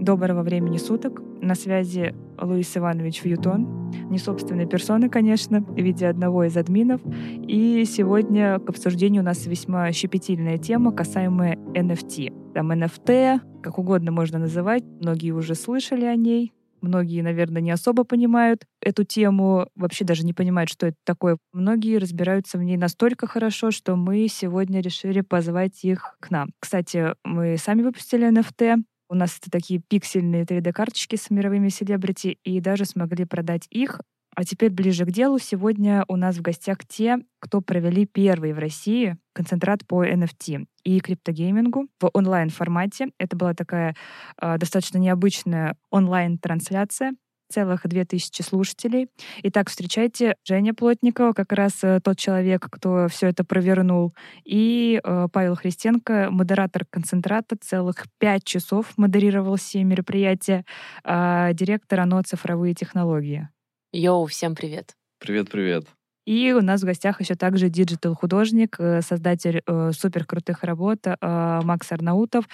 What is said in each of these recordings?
Доброго времени суток. На связи Луис Иванович Вьютон. Не собственной персоны, конечно, в виде одного из админов. И сегодня к обсуждению у нас весьма щепетильная тема, касаемая NFT. Там NFT, как угодно можно называть. Многие уже слышали о ней. Многие, наверное, не особо понимают эту тему, вообще даже не понимают, что это такое. Многие разбираются в ней настолько хорошо, что мы сегодня решили позвать их к нам. Кстати, мы сами выпустили NFT. У нас это такие пиксельные 3D-карточки с мировыми селебрити, и даже смогли продать их. А теперь ближе к делу. Сегодня у нас в гостях те, кто провели первый в России концентрат по NFT и криптогеймингу в онлайн-формате. Это была такая э, достаточно необычная онлайн-трансляция целых две тысячи слушателей. Итак, встречайте Женя Плотникова, как раз э, тот человек, кто все это провернул, и э, Павел Христенко, модератор концентрата, целых пять часов модерировал все мероприятия, э, директор АНО «Цифровые технологии». Yo, всем привет. Привет-привет. И у нас в гостях еще также digital-художник, э, создатель э, супер крутых работ э, Макс Арнаутов.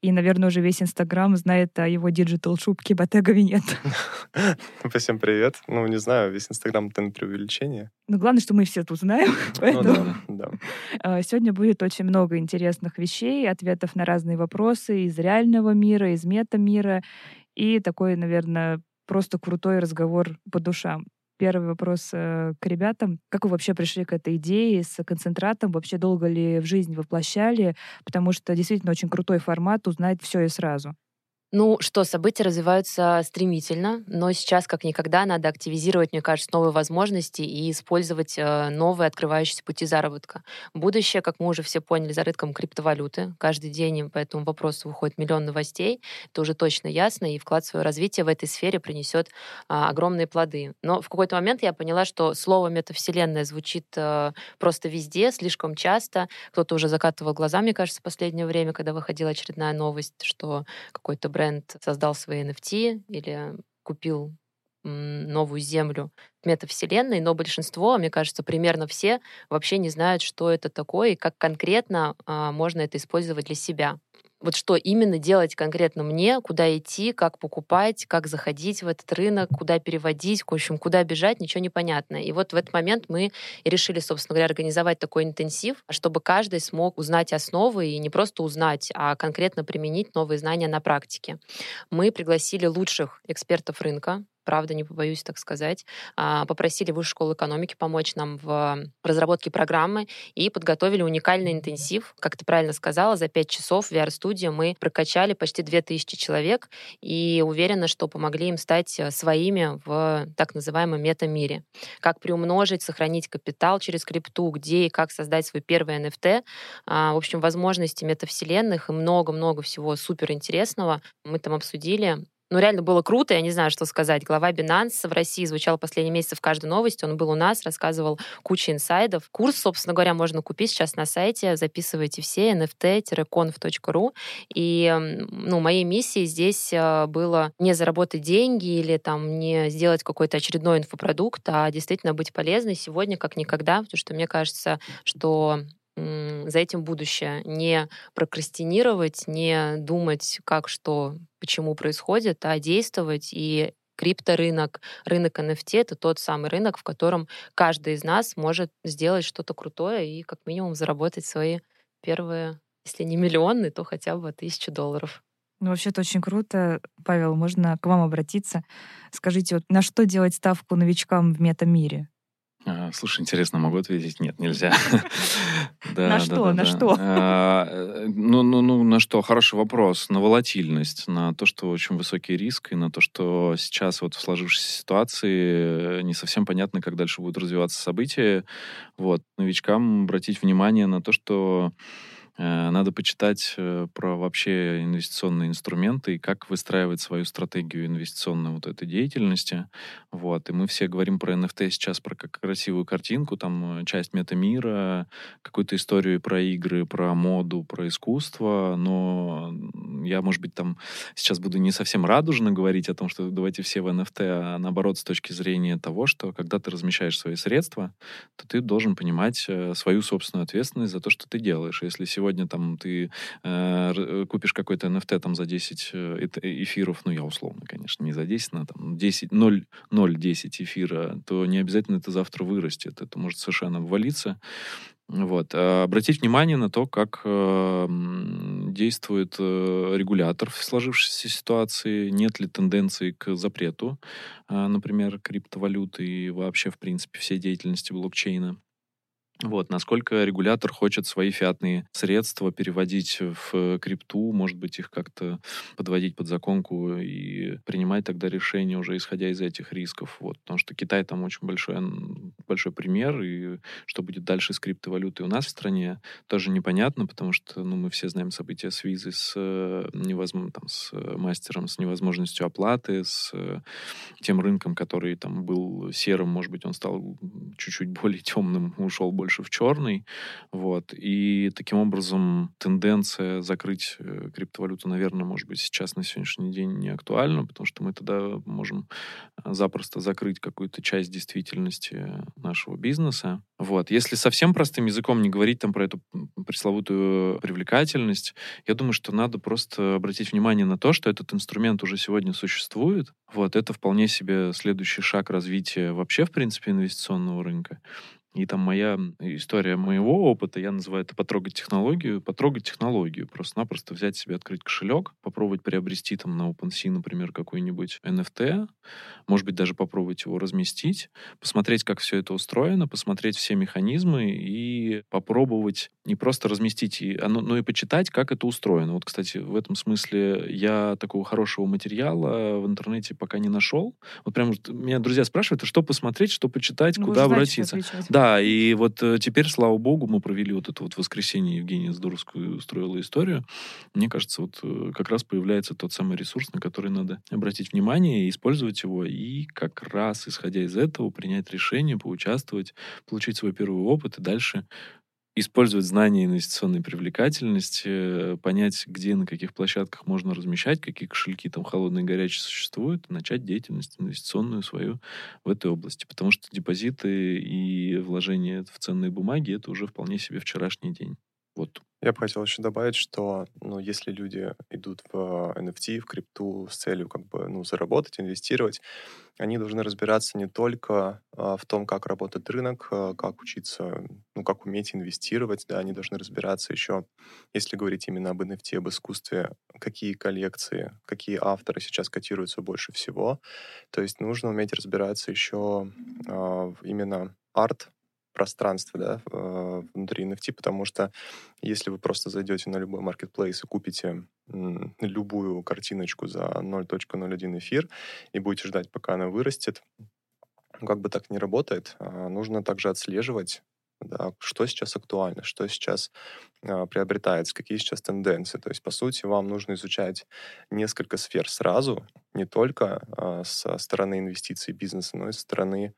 И, наверное, уже весь Инстаграм знает о его digital-шубке Bottega Veneta. Всем привет. Ну, не знаю, весь Инстаграм — это преувеличение. Но главное, что мы все тут знаем. Ну, да, да. Э, сегодня будет очень много интересных вещей, ответов на разные вопросы из реального мира, из мета-мира. И такой, наверное, просто крутой разговор по душам первый вопрос э, к ребятам. Как вы вообще пришли к этой идее с концентратом? Вообще долго ли в жизнь воплощали? Потому что действительно очень крутой формат узнать все и сразу. Ну что, события развиваются стремительно, но сейчас как никогда надо активизировать, мне кажется, новые возможности и использовать э, новые открывающиеся пути заработка. Будущее, как мы уже все поняли, за рынком криптовалюты. Каждый день по этому вопросу выходит миллион новостей. Это уже точно ясно, и вклад в свое развитие в этой сфере принесет а, огромные плоды. Но в какой-то момент я поняла, что слово метавселенная звучит а, просто везде, слишком часто. Кто-то уже закатывал глаза, мне кажется, в последнее время, когда выходила очередная новость, что какой-то бренд создал свои NFT или купил новую землю метавселенной, но большинство, мне кажется, примерно все вообще не знают, что это такое и как конкретно а, можно это использовать для себя вот что именно делать конкретно мне, куда идти, как покупать, как заходить в этот рынок, куда переводить, в общем, куда бежать, ничего не понятно. И вот в этот момент мы решили, собственно говоря, организовать такой интенсив, чтобы каждый смог узнать основы и не просто узнать, а конкретно применить новые знания на практике. Мы пригласили лучших экспертов рынка, правда, не побоюсь так сказать, а, попросили Высшую школу экономики помочь нам в разработке программы и подготовили уникальный интенсив. Как ты правильно сказала, за пять часов в VR-студию мы прокачали почти 2000 человек и уверена, что помогли им стать э, своими в так называемом мета-мире. Как приумножить, сохранить капитал через крипту, где и как создать свой первый NFT. А, в общем, возможности метавселенных и много-много всего суперинтересного мы там обсудили ну, реально было круто, я не знаю, что сказать. Глава Binance в России звучал последние месяцы в каждой новости, он был у нас, рассказывал кучу инсайдов. Курс, собственно говоря, можно купить сейчас на сайте, записывайте все, nft-conf.ru. И, ну, моей миссией здесь э, было не заработать деньги или там не сделать какой-то очередной инфопродукт, а действительно быть полезной сегодня как никогда, потому что мне кажется, что за этим будущее. Не прокрастинировать, не думать, как что, почему происходит, а действовать и крипторынок, рынок NFT — это тот самый рынок, в котором каждый из нас может сделать что-то крутое и как минимум заработать свои первые, если не миллионы, то хотя бы тысячу долларов. Ну, вообще это очень круто. Павел, можно к вам обратиться. Скажите, вот на что делать ставку новичкам в метамире? А, слушай, интересно, могу ответить? Нет, нельзя. На что? На что? А, ну, ну, ну, на что? Хороший вопрос. На волатильность, на то, что очень высокий риск, и на то, что сейчас вот в сложившейся ситуации не совсем понятно, как дальше будут развиваться события. Вот. Новичкам обратить внимание на то, что надо почитать э, про вообще инвестиционные инструменты и как выстраивать свою стратегию инвестиционной вот этой деятельности. Вот. И мы все говорим про NFT сейчас, про как красивую картинку, там э, часть метамира, какую-то историю про игры, про моду, про искусство, но я, может быть, там сейчас буду не совсем радужно говорить о том, что давайте все в NFT, а наоборот, с точки зрения того, что когда ты размещаешь свои средства, то ты должен понимать э, свою собственную ответственность за то, что ты делаешь. Если сегодня там ты э, купишь какой-то NFT там за 10 э, эфиров, ну, я условно, конечно, не за 10, на там 10, 0, 0,10 эфира, то не обязательно это завтра вырастет. Это может совершенно обвалиться. Вот. А обратить внимание на то, как э, действует э, регулятор в сложившейся ситуации, нет ли тенденции к запрету, э, например, криптовалюты и вообще, в принципе, всей деятельности блокчейна. Вот, насколько регулятор хочет свои фиатные средства переводить в крипту, может быть, их как-то подводить под законку и принимать тогда решения уже исходя из этих рисков. Вот, потому что Китай там очень большой, большой пример, и что будет дальше с криптовалютой у нас в стране, тоже непонятно, потому что ну, мы все знаем события с визой, с, э, невозможно, там, с мастером, с невозможностью оплаты, с э, тем рынком, который там был серым, может быть, он стал чуть-чуть более темным, ушел больше больше в черный. Вот. И таким образом тенденция закрыть э, криптовалюту, наверное, может быть, сейчас на сегодняшний день не актуальна, потому что мы тогда можем э, запросто закрыть какую-то часть действительности нашего бизнеса. Вот. Если совсем простым языком не говорить там про эту пресловутую привлекательность, я думаю, что надо просто обратить внимание на то, что этот инструмент уже сегодня существует. Вот. Это вполне себе следующий шаг развития вообще, в принципе, инвестиционного рынка. И там моя история моего опыта, я называю это потрогать технологию, потрогать технологию, просто-напросто взять себе, открыть кошелек, попробовать приобрести там на OpenSea, например, какой-нибудь NFT, может быть, даже попробовать его разместить, посмотреть, как все это устроено, посмотреть все механизмы и попробовать не просто разместить, но и почитать, как это устроено. Вот, кстати, в этом смысле я такого хорошего материала в интернете пока не нашел. Вот прям меня друзья спрашивают, а что посмотреть, что почитать, ну, куда обратиться. Да, и вот э, теперь, слава богу, мы провели вот это вот воскресенье, Евгения Здоровскую устроила историю. Мне кажется, вот э, как раз появляется тот самый ресурс, на который надо обратить внимание, использовать его, и как раз, исходя из этого, принять решение, поучаствовать, получить свой первый опыт и дальше использовать знания инвестиционной привлекательности, понять, где, на каких площадках можно размещать, какие кошельки там холодные и горячие существуют, начать деятельность инвестиционную свою в этой области. Потому что депозиты и вложения в ценные бумаги — это уже вполне себе вчерашний день. Вот я бы хотел еще добавить, что ну, если люди идут в NFT, в крипту с целью как бы, ну, заработать, инвестировать, они должны разбираться не только а, в том, как работает рынок, а, как учиться, ну, как уметь инвестировать, да, они должны разбираться еще, если говорить именно об NFT, об искусстве, какие коллекции, какие авторы сейчас котируются больше всего. То есть нужно уметь разбираться еще а, именно арт пространстве да, э, внутри NFT, потому что если вы просто зайдете на любой маркетплейс и купите любую картиночку за 0.01 эфир и будете ждать, пока она вырастет, как бы так не работает. А, нужно также отслеживать да, что сейчас актуально, что сейчас э, приобретается, какие сейчас тенденции. То есть, по сути, вам нужно изучать несколько сфер сразу, не только э, со стороны инвестиций бизнеса, но и со стороны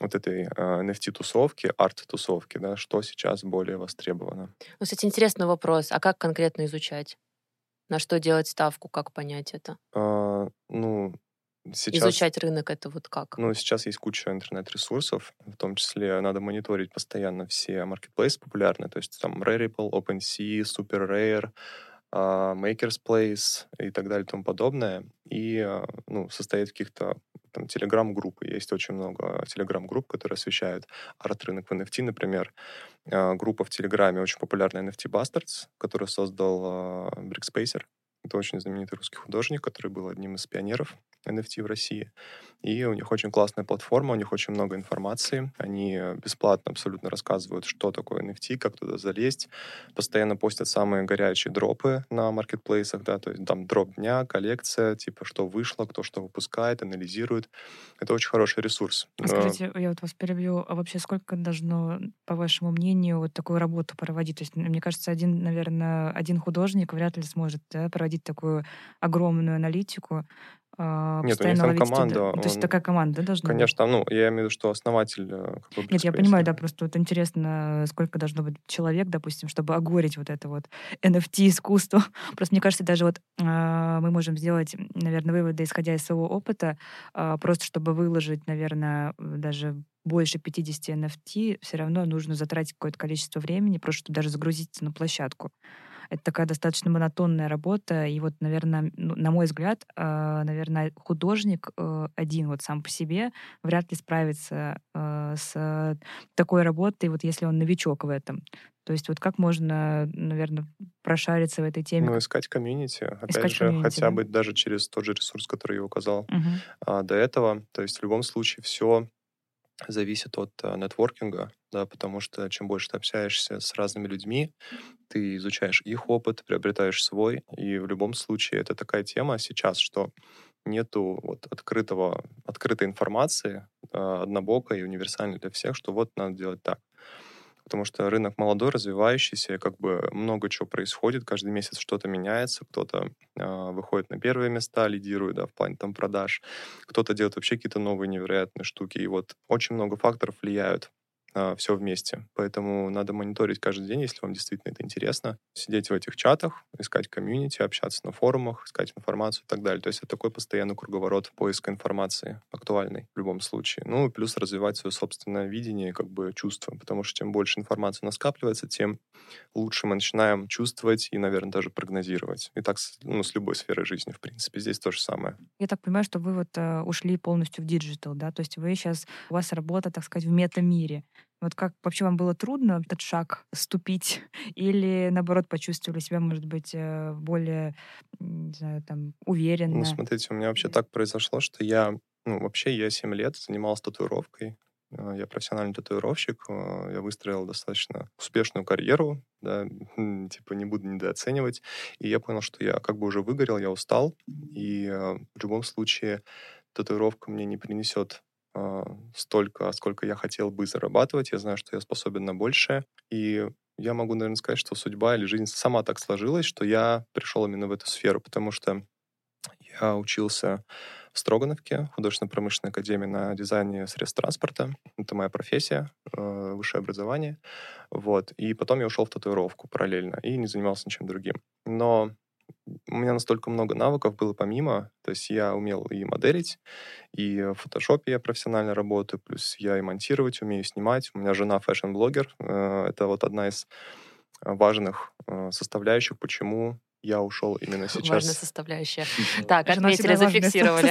вот этой э, NFT-тусовки, арт-тусовки, да, что сейчас более востребовано. Ну, кстати, интересный вопрос. А как конкретно изучать? На что делать ставку? Как понять это? А, ну, сейчас... Изучать рынок это вот как? Ну, сейчас есть куча интернет-ресурсов, в том числе надо мониторить постоянно все маркетплейсы популярные, то есть там Rarible, OpenSea, SuperRare, uh, Maker's Place и так далее и тому подобное. И uh, ну, состоит в каких-то там телеграм-группы. Есть очень много телеграм-групп, которые освещают арт-рынок в NFT, например. А, группа в Телеграме очень популярная NFT Bastards, которую создал Brickspacer. Это очень знаменитый русский художник, который был одним из пионеров NFT в России. И у них очень классная платформа, у них очень много информации. Они бесплатно абсолютно рассказывают, что такое NFT, как туда залезть. Постоянно постят самые горячие дропы на маркетплейсах, да, то есть там дроп дня, коллекция, типа что вышло, кто что выпускает, анализирует. Это очень хороший ресурс. А скажите, я вот вас перебью, а вообще сколько должно, по вашему мнению, вот такую работу проводить? То есть, мне кажется, один, наверное, один художник вряд ли сможет да, проводить проводить такую огромную аналитику, а, Нет, у них там ловить студен- команда, То есть он- такая команда да, должна быть? Конечно, ну, я имею в виду, что основатель... э, как бы, Нет, я понимаю, да, просто вот интересно, сколько должно быть человек, допустим, чтобы огорить вот это вот NFT-искусство. Просто мне кажется, даже вот а, мы можем сделать, наверное, выводы, исходя из своего опыта, а, просто чтобы выложить, наверное, даже больше 50 NFT, все равно нужно затратить какое-то количество времени, просто чтобы даже загрузиться на площадку. Это такая достаточно монотонная работа, и вот, наверное, ну, на мой взгляд, а, наверное, художник э, один вот сам по себе вряд ли справится э, с такой работой, вот если он новичок в этом. То есть вот как можно, наверное, прошариться в этой теме? Ну, искать комьюнити. Опять Искать же, комьюнити, хотя да. бы даже через тот же ресурс, который я указал Мгм. а, до этого. То есть в любом случае все зависит от а, нетворкинга, да, потому что чем больше ты общаешься с разными людьми, ты изучаешь их опыт, приобретаешь свой, и в любом случае это такая тема сейчас, что нету вот открытого, открытой информации, а, однобокой и универсальной для всех, что вот надо делать так. Потому что рынок молодой, развивающийся, как бы много чего происходит, каждый месяц что-то меняется, кто-то а, выходит на первые места, лидирует, да, в плане там продаж, кто-то делает вообще какие-то новые невероятные штуки, и вот очень много факторов влияют все вместе. Поэтому надо мониторить каждый день, если вам действительно это интересно. Сидеть в этих чатах, искать комьюнити, общаться на форумах, искать информацию и так далее. То есть это такой постоянный круговорот поиска информации, актуальной в любом случае. Ну плюс развивать свое собственное видение как бы чувство, потому что чем больше информации у нас скапливается, тем лучше мы начинаем чувствовать и, наверное, даже прогнозировать. И так ну, с любой сферой жизни, в принципе. Здесь то же самое. Я так понимаю, что вы вот э, ушли полностью в digital, да? То есть вы сейчас, у вас работа, так сказать, в мета-мире. Вот как вообще вам было трудно этот шаг ступить? Или, наоборот, почувствовали себя, может быть, э, более, не знаю, там, уверенно? Ну, смотрите, у меня вообще так произошло, что я, ну, вообще я 7 лет занимался татуировкой. Э, Я профессиональный татуировщик, э, я выстроил достаточно успешную карьеру, да, типа не буду недооценивать. И я понял, что я как бы уже выгорел, я устал, и в любом случае татуировка мне не принесет столько, сколько я хотел бы зарабатывать. Я знаю, что я способен на большее. И я могу, наверное, сказать, что судьба или жизнь сама так сложилась, что я пришел именно в эту сферу, потому что я учился в Строгановке, художественно-промышленной академии на дизайне средств транспорта. Это моя профессия, э, высшее образование. Вот. И потом я ушел в татуировку параллельно и не занимался ничем другим. Но у меня настолько много навыков было помимо, то есть я умел и моделить, и в фотошопе я профессионально работаю, плюс я и монтировать умею, снимать. У меня жена fashion-блогер. Э, Это вот одна из важных э, составляющих, почему я ушел именно сейчас. Важная составляющая. Так, отметили, зафиксировали.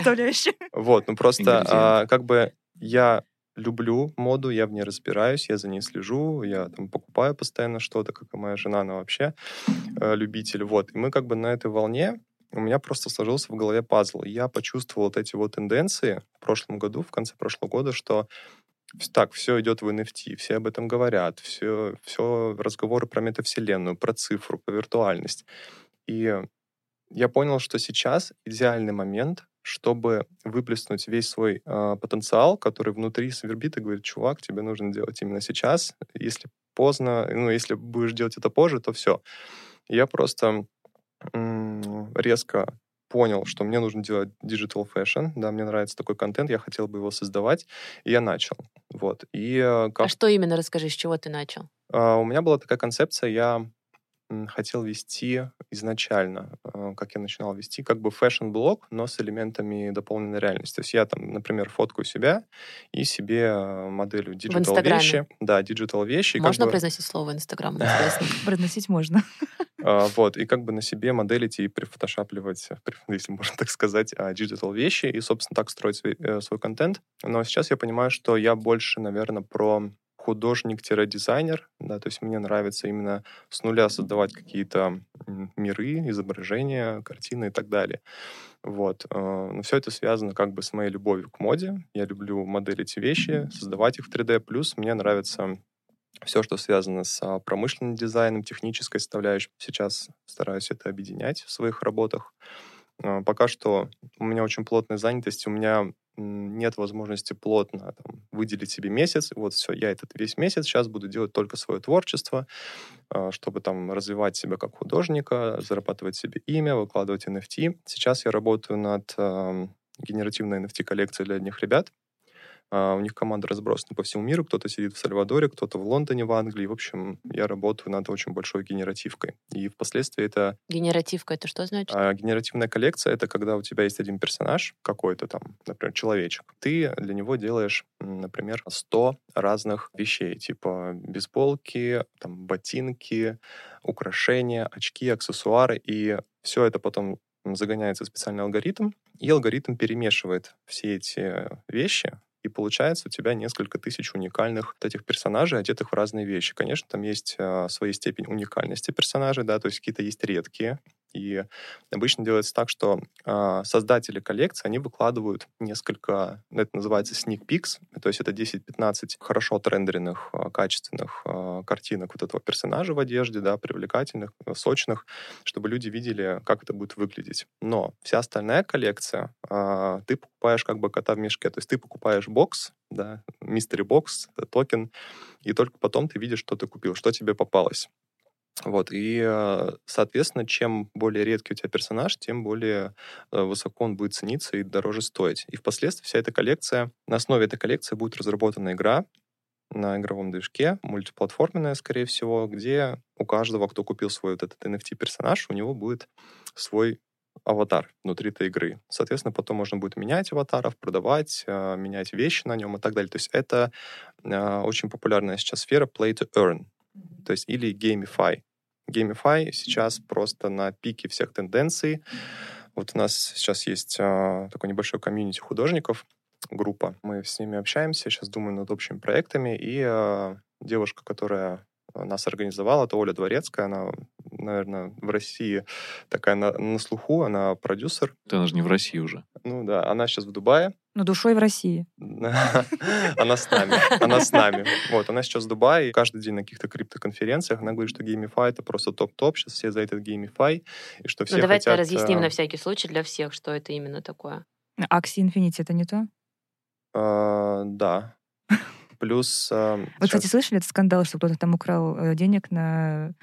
Вот, ну просто а, как бы я люблю моду, я в ней разбираюсь, я за ней слежу, я там покупаю постоянно что-то, как и моя жена, она вообще э, любитель. Вот, и мы как бы на этой волне, у меня просто сложился в голове пазл. Я почувствовал вот эти вот тенденции в прошлом году, в конце прошлого года, что так, все идет в NFT, все об этом говорят, все, все разговоры про метавселенную, про цифру, про виртуальность. И я понял, что сейчас идеальный момент, чтобы выплеснуть весь свой э, потенциал, который внутри свербит и говорит, чувак, тебе нужно делать именно сейчас. Если поздно, ну, если будешь делать это позже, то все. Я просто м, резко понял, что мне нужно делать digital fashion, да, мне нравится такой контент, я хотел бы его создавать, и я начал, вот. И э, как А что именно, расскажи, с чего ты начал? а, У меня была такая концепция, я хотел вести изначально, а, как я начинал вести, как бы fashion-блог, но с элементами дополненной реальности. То есть я там, например, фоткаю себя и себе а, моделю digital вещи. Да, digital вещи. и как Можно бы, произносить слово Инстаграм, интересно? Произносить можно. а, вот, и как бы на себе моделить и прифотошапливать, э, если можно так сказать, а, digital вещи, и, собственно, так строить свой, э, свой контент. Но сейчас я понимаю, что я больше, наверное, про художник-дизайнер, да, то есть мне нравится именно с нуля создавать какие-то миры, изображения, картины и так далее. Вот. э, Но все это связано как бы с моей любовью к моде. Я люблю моделить вещи, создавать их в 3D. Плюс мне нравится все, что связано с а, промышленным дизайном, технической составляющей. Сейчас стараюсь это объединять в своих работах. А, Пока что у меня очень плотная занятость. У меня нет возможности плотно там, выделить себе месяц. Вот все, я этот весь месяц сейчас буду делать только свое творчество, а, чтобы там развивать себя как художника, зарабатывать себе имя, выкладывать NFT. Сейчас я работаю над генеративной NFT-коллекцией для одних ребят. А, у них команда разбросана по всему миру. Кто-то сидит в Сальвадоре, кто-то в Лондоне, в Англии. В общем, я работаю над очень большой генеративкой. И впоследствии это... Генеративка — это что значит? А, генеративная коллекция — это когда у тебя есть один персонаж, какой-то там, например, человечек. Ты для него делаешь, например, 100 разных вещей, типа бейсболки, там, ботинки, украшения, очки, аксессуары. И все это потом загоняется в специальный алгоритм, и алгоритм перемешивает все эти вещи и получается у тебя несколько тысяч уникальных этих персонажей, одетых в разные вещи. Конечно, там есть э, своя степень уникальности персонажей, да, то есть какие-то есть редкие, и обычно делается так, что э, создатели коллекции, они выкладывают несколько, это называется sneak peeks, то есть это 10-15 хорошо отрендеренных, э, качественных э, картинок вот этого персонажа в одежде, да, привлекательных, сочных, чтобы люди видели, как это будет выглядеть. Но вся остальная коллекция, э, ты покупаешь как бы кота в мешке, то есть ты покупаешь бокс, да, мистери бокс, токен, и только потом ты видишь, что ты купил, что тебе попалось. Вот, и, э, соответственно, чем более редкий у тебя персонаж, тем более э, высоко он будет цениться и дороже стоить. И впоследствии вся эта коллекция, на основе этой коллекции будет разработана игра на игровом движке, мультиплатформенная, скорее всего, где у каждого, кто купил свой вот этот NFT-персонаж, у него будет свой аватар внутри этой игры. Соответственно, потом можно будет менять аватаров, продавать, э, менять вещи на нем и так далее. То есть это очень популярная сейчас сфера play to earn то есть или Gamify. Gamify сейчас просто на пике всех тенденций. Вот у нас сейчас есть а, такой небольшой комьюнити художников, группа. Мы с ними общаемся, сейчас думаем над общими проектами. И а, девушка, которая нас организовала, это Оля Дворецкая, она, наверное, в России такая на, на слуху, она продюсер. Она же не в России уже. Ну да, она сейчас в Дубае, но душой в России. Она с нами. Она с нами. Вот, она сейчас в Дубае. Каждый день на каких-то криптоконференциях она говорит, что GameFi — это просто топ-топ. Сейчас все за этот GameFi. И что ну, все Ну, давайте хотят... разъясним э, на всякий случай для всех, что это именно такое. Axie Infinity — это не то? А, да. Плюс... А, Вы, кстати, слышали этот скандал, что кто-то там украл э, денег на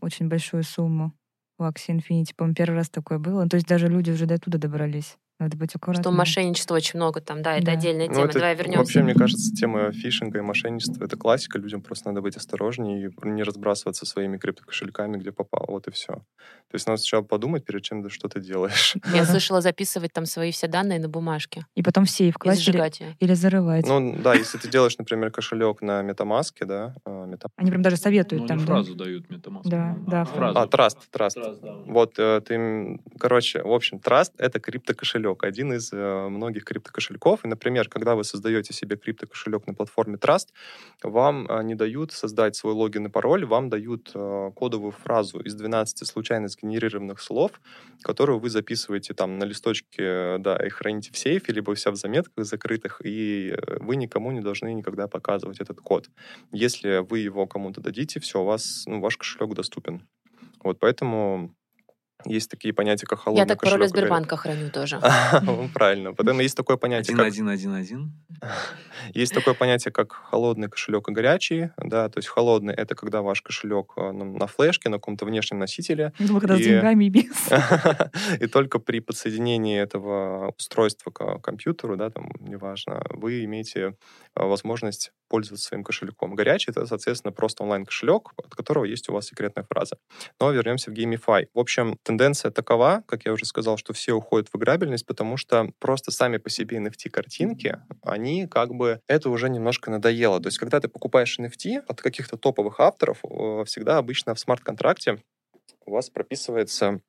очень большую сумму у Axie Infinity? По-моему, первый раз такое было. Ну, то есть даже люди уже до туда добрались. Надо быть аккуратным. Что мошенничества очень много там, да, это да. отдельная ну, тема. Ну, это, Давай вернемся. Вообще, мне кажется, тема фишинга и мошенничества — это классика. Людям просто надо быть осторожнее и не разбрасываться своими криптокошельками, где попало. Вот и все. То есть надо сначала подумать, перед чем ты что-то делаешь. Я слышала записывать там свои все данные на бумажке. И потом в сейф класть или, или зарывать. Ну да, если ты делаешь, например, кошелек на метамаске, да. Meta... А, Они прям даже советуют ну, там, фразу дают метамаск. Да, да. Фразу. А, траст, траст. Вот э, ты, короче, в общем, траст — это криптокошелек. Один из э, Э, многих криптокошельков. И, например, когда вы создаете себе криптокошелек на платформе Trust, вам э, не дают создать свой логин и пароль, вам дают э, кодовую фразу из 12 случайно сгенерированных слов, которую вы записываете там на листочке, да, и храните в сейфе, либо вся в заметках закрытых, и вы никому не должны никогда показывать этот код. Если вы его кому-то дадите, все, у вас, ну, ваш кошелек доступен. Вот поэтому есть такие понятия, как холодный Я так пароль Сбербанка храню тоже. Правильно. Потом есть такое понятие, как... Один, один, один, Есть такое понятие, как холодный кошелек и горячий. Да, то есть холодный — это когда ваш кошелек э, на флешке, на каком-то внешнем носителе. Ну, когда с деньгами и без. И только при подсоединении этого устройства к компьютеру, да, там, неважно, вы имеете э, возможность пользоваться своим кошельком. Горячий — это, соответственно, просто онлайн-кошелек, от которого есть у вас секретная фраза. Но вернемся в Gamify. В общем, тенденция такова, как я уже сказал, что все уходят в играбельность, потому что просто сами по себе NFT-картинки, они как бы... Это уже немножко надоело. То есть, когда ты покупаешь NFT от каких-то топовых авторов, всегда обычно в смарт-контракте у вас прописывается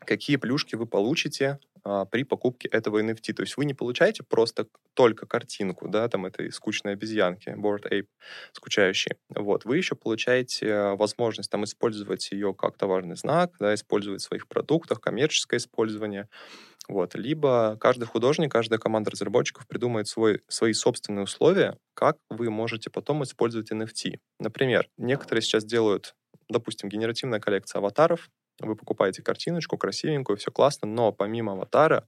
какие плюшки вы получите а, при покупке этого NFT. То есть вы не получаете просто только картинку, да, там этой скучной обезьянки, Board Ape, скучающий. Вот. Вы еще получаете э, возможность там использовать ее как товарный знак, да, использовать в своих продуктах, коммерческое использование. Вот. Либо каждый художник, каждая команда разработчиков придумает свой, свои собственные условия, как вы можете потом использовать NFT. Например, некоторые сейчас делают, допустим, генеративная коллекция аватаров, вы покупаете картиночку красивенькую, все классно, но помимо аватара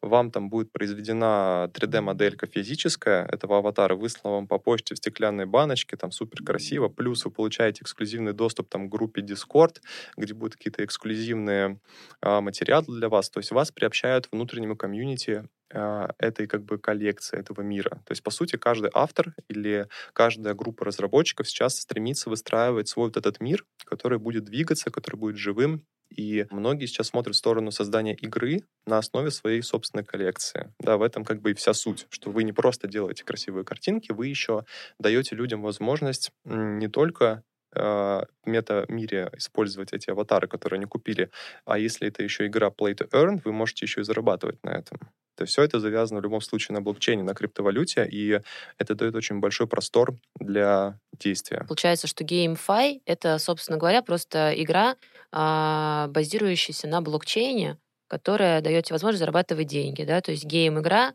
вам там будет произведена 3D-моделька физическая. Этого аватара, выслана вам по почте в стеклянной баночке, там супер красиво, плюс вы получаете эксклюзивный доступ там, к группе Discord, где будут какие-то эксклюзивные а, материалы для вас, то есть вас приобщают внутреннему комьюнити этой как бы коллекции, этого мира. То есть, по сути, каждый автор или каждая группа разработчиков сейчас стремится выстраивать свой вот этот мир, который будет двигаться, который будет живым, и многие сейчас смотрят в сторону создания игры на основе своей собственной коллекции. Да, в этом как бы и вся суть, что вы не просто делаете красивые картинки, вы еще даете людям возможность не только э, в мета-мире использовать эти аватары, которые они купили, а если это еще игра Play to Earn, вы можете еще и зарабатывать на этом. То есть все это завязано в любом случае на блокчейне, на криптовалюте, и это дает очень большой простор для действия. Получается, что GameFi — это, собственно говоря, просто игра, а, базирующаяся на блокчейне, которая дает тебе возможность зарабатывать деньги, да, то есть гейм-игра,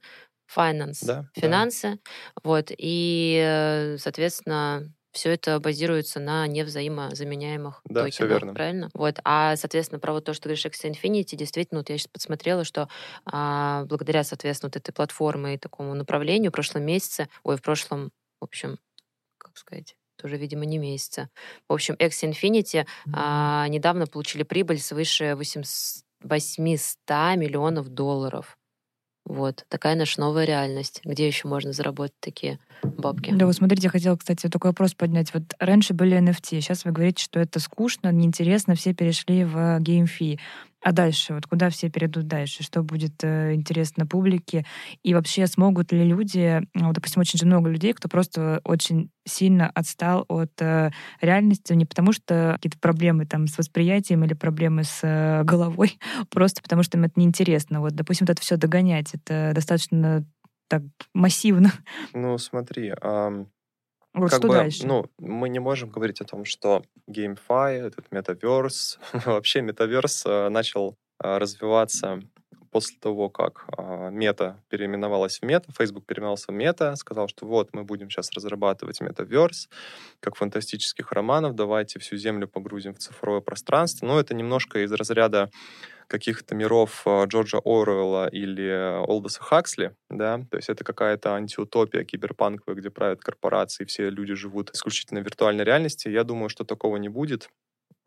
finance, да, финансы, да. вот, и, э, соответственно, все это базируется на невзаимозаменяемых да, токенах, все верно. правильно? Вот. А, соответственно, про вот то, что ты говоришь, X Infinity, действительно, вот я сейчас подсмотрела, что а, благодаря, соответственно, вот этой платформе и такому направлению в прошлом месяце, ой, в прошлом, в общем, как сказать, тоже, видимо, не месяца. В общем, X Infinity а, недавно получили прибыль свыше 800 миллионов долларов. Вот, такая наша новая реальность. Где еще можно заработать такие бабки? Да, вот смотрите, я хотела, кстати, такой вопрос поднять. Вот раньше были NFT, сейчас вы говорите, что это скучно, неинтересно, все перешли в геймфи. А дальше, вот куда все перейдут дальше? Что будет э, интересно публике? И вообще смогут ли люди, ну, допустим, очень же много людей, кто просто очень сильно отстал от э, реальности, не потому что какие-то проблемы там с восприятием или проблемы с э, головой, просто потому что им это неинтересно. Вот, допустим, вот это все догонять, это достаточно так массивно. Ну, смотри, вот как что бы, дальше? ну, мы не можем говорить о том, что GameFi, этот метаверс, вообще метаверс э, начал э, развиваться после того, как э, мета переименовалась в мета, Facebook переименовался в мета, сказал, что вот мы будем сейчас разрабатывать метаверс, как фантастических романов, давайте всю землю погрузим в цифровое пространство. Но это немножко из разряда каких-то миров э, Джорджа Оруэлла или Олдоса Хаксли, да, то есть это какая-то антиутопия киберпанковая, где правят корпорации, все люди живут исключительно в виртуальной реальности. Я думаю, что такого не будет.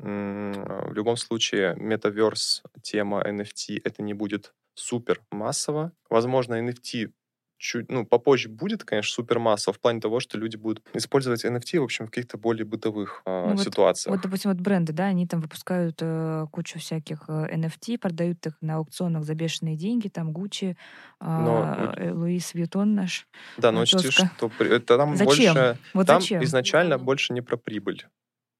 В любом случае, метаверс, тема NFT, это не будет супер массово. Возможно, NFT чуть, ну, попозже будет, конечно, супермасса в плане того, что люди будут использовать NFT, в общем, в каких-то более бытовых э, Ну, вот, ситуациях. вот, допустим, вот бренды, да, они там выпускают э, кучу всяких э, NFT, продают их на аукционах за бешеные деньги, там Гуччи, Но э, Луис Вьютон наш. да, но э, учти, что при- это там Зачем? больше... Вот там зачем? изначально больше не про прибыль.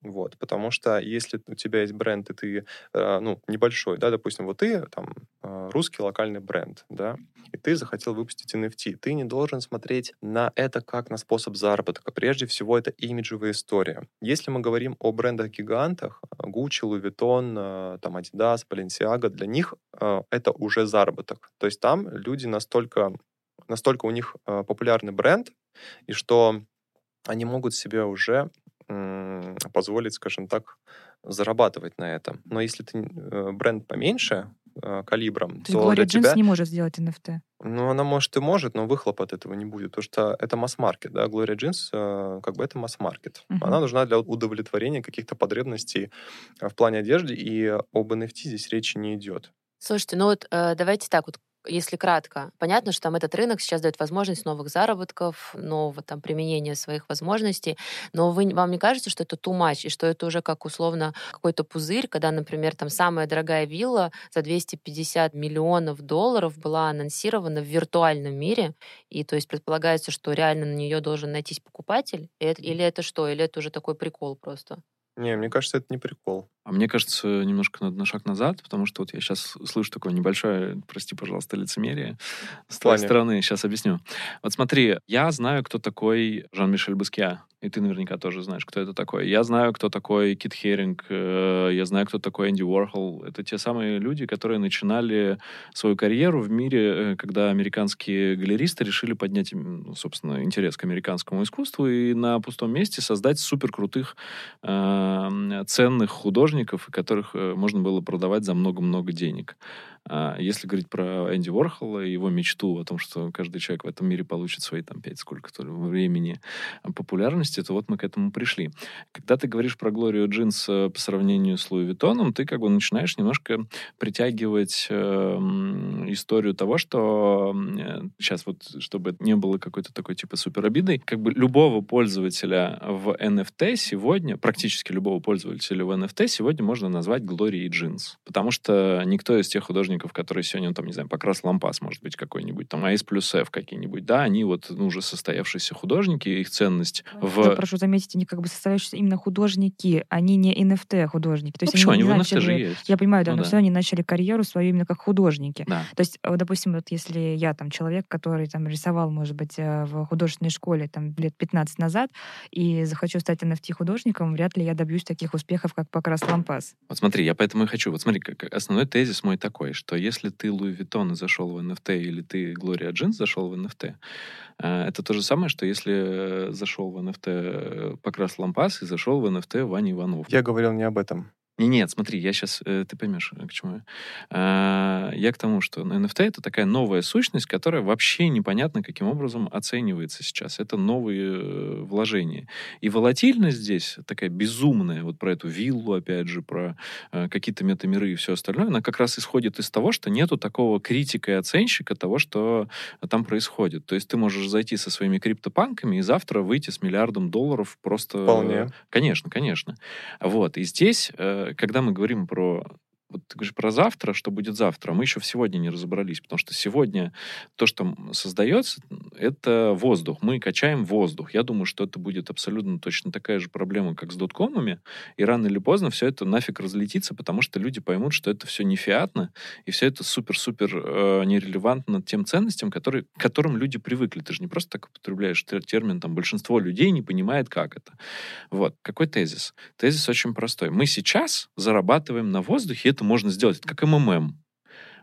Вот, потому что если у тебя есть бренд, и ты, э, ну, небольшой, да, допустим, вот ты, там, э, русский локальный бренд, да, и ты захотел выпустить NFT, ты не должен смотреть на это как на способ заработка. Прежде всего, это имиджевая история. Если мы говорим о брендах-гигантах, э, Gucci, Louis Vuitton, э, там, Adidas, Balenciaga, для них э, это уже заработок. То есть там люди настолько, настолько у них э, популярный бренд, и что они могут себе уже позволить, скажем так, зарабатывать на этом. Но если ты э, бренд поменьше э, калибром, То есть то Глория для Джинс тебя... не может сделать NFT. Ну, она может и может, но выхлоп от этого не будет, потому что это масс-маркет, да, Gloria Jeans, э, как бы это масс-маркет. Мгм. Она нужна для удовлетворения каких-то потребностей в плане одежды, и об NFT здесь речи не идет. Слушайте, ну вот э, давайте так вот, если кратко. Понятно, что там этот рынок сейчас дает возможность новых заработков, нового там применения своих возможностей, но вы, вам не кажется, что это too much, и что это уже как условно какой-то пузырь, когда, например, там самая дорогая вилла за 250 миллионов долларов была анонсирована в виртуальном мире, и то есть предполагается, что реально на нее должен найтись покупатель, или это что, или это уже такой прикол просто? Не, мне кажется, это не прикол. А мне кажется, немножко надо на шаг назад, потому что вот я сейчас слышу такое небольшое, прости, пожалуйста, лицемерие с твоей стороны. Сейчас объясню. Вот смотри, я знаю, кто такой Жан-Мишель Баскиа, и ты наверняка тоже знаешь, кто это такой. Я знаю, кто такой Кит Херинг, э, я знаю, кто такой Энди Уорхол. Это те самые люди, которые начинали свою карьеру в мире, э, когда американские галеристы решили поднять, ну, собственно, интерес к американскому искусству и на пустом месте создать суперкрутых, э, ценных художников, художников, которых э, можно было продавать за много-много денег. А если говорить про Энди Уорхола и его мечту о том, что каждый человек в этом мире получит свои там пять сколько-то времени популярности, то вот мы к этому пришли. Когда ты говоришь про Глорию Джинс э, по сравнению с Луи Виттоном, ты как бы начинаешь немножко притягивать э, историю того, что э, сейчас вот, чтобы не было какой-то такой типа супер обидой, как бы любого пользователя в NFT сегодня, практически любого пользователя в NFT сегодня можно назвать Глорией Джинс. Потому что никто из тех художников, художников, которые сегодня, ну, там, не знаю, Покрас Лампас, может быть, какой-нибудь, там, АЕС плюс F какие-нибудь, да, они вот ну, уже состоявшиеся художники, их ценность в... Да, прошу заметить, они как бы состоявшиеся именно художники, они не NFT-художники. То есть ну, почему? Они, они в NFT начали... же есть. Я понимаю, да, ну, но да. все они начали карьеру свою именно как художники. Да. То есть, вот, допустим, вот если я там человек, который там рисовал, может быть, э, в художественной школе там лет 15 назад, и захочу стать NFT-художником, вряд ли я добьюсь таких успехов, как Покрас Лампас. Вот смотри, я поэтому и хочу. Вот смотри, как основной тезис мой такой, что если ты Louis Vuitton зашел в NFT или ты Gloria Jeans зашел в NFT, э, это то же самое, что если зашел в NFT э, Покрас Лампас и зашел в NFT Ваня Иванов. Я говорил не об этом. Не, нет, смотри, я сейчас, э, ты поймешь, к чему я. А, я к тому, что NFT это такая новая сущность, которая вообще непонятно каким образом оценивается сейчас. Это новые э, вложения. И волатильность здесь такая безумная, вот про эту виллу, опять же, про э, какие-то метамиры и все остальное, она как раз исходит из того, что нету такого критика и оценщика того, что там происходит. То есть ты можешь зайти со своими криптопанками и завтра выйти с миллиардом долларов просто... Вполне. Конечно, конечно. Вот. И здесь когда мы говорим про вот ты говоришь про завтра, что будет завтра, мы еще в сегодня не разобрались, потому что сегодня то, что создается, это воздух. Мы качаем воздух. Я думаю, что это будет абсолютно точно такая же проблема, как с доткомами, и рано или поздно все это нафиг разлетится, потому что люди поймут, что это все не фиатно, и все это супер-супер э, нерелевантно тем ценностям, которые, к которым люди привыкли. Ты же не просто так употребляешь термин, там, большинство людей не понимает, как это. Вот. Какой тезис? Тезис очень простой. Мы сейчас зарабатываем на воздухе, это это можно сделать. Это как МММ.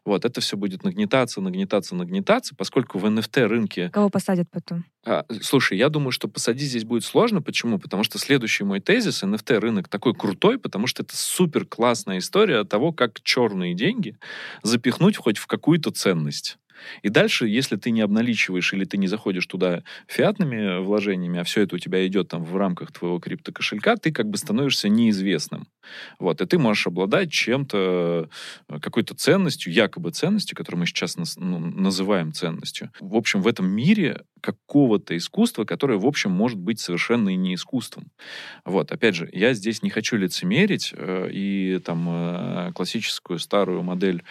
Вот, это все будет нагнетаться, нагнетаться, нагнетаться, поскольку в NFT рынке... Кого посадят потом? А, слушай, я думаю, что посадить здесь будет сложно. Почему? Потому что следующий мой тезис, NFT рынок такой крутой, потому что это супер классная история того, как черные деньги запихнуть хоть в какую-то ценность. И дальше, если ты не обналичиваешь или ты не заходишь туда фиатными вложениями, а все это у тебя идет там в рамках твоего криптокошелька, ты как бы становишься неизвестным. Вот, и ты можешь обладать чем-то, э, какой-то ценностью, якобы ценностью, которую мы сейчас ну, называем ценностью. В общем, в этом мире какого-то искусства, которое, в общем, может быть совершенно и не искусством. Вот, опять же, я здесь не хочу лицемерить э, и там э, классическую старую модель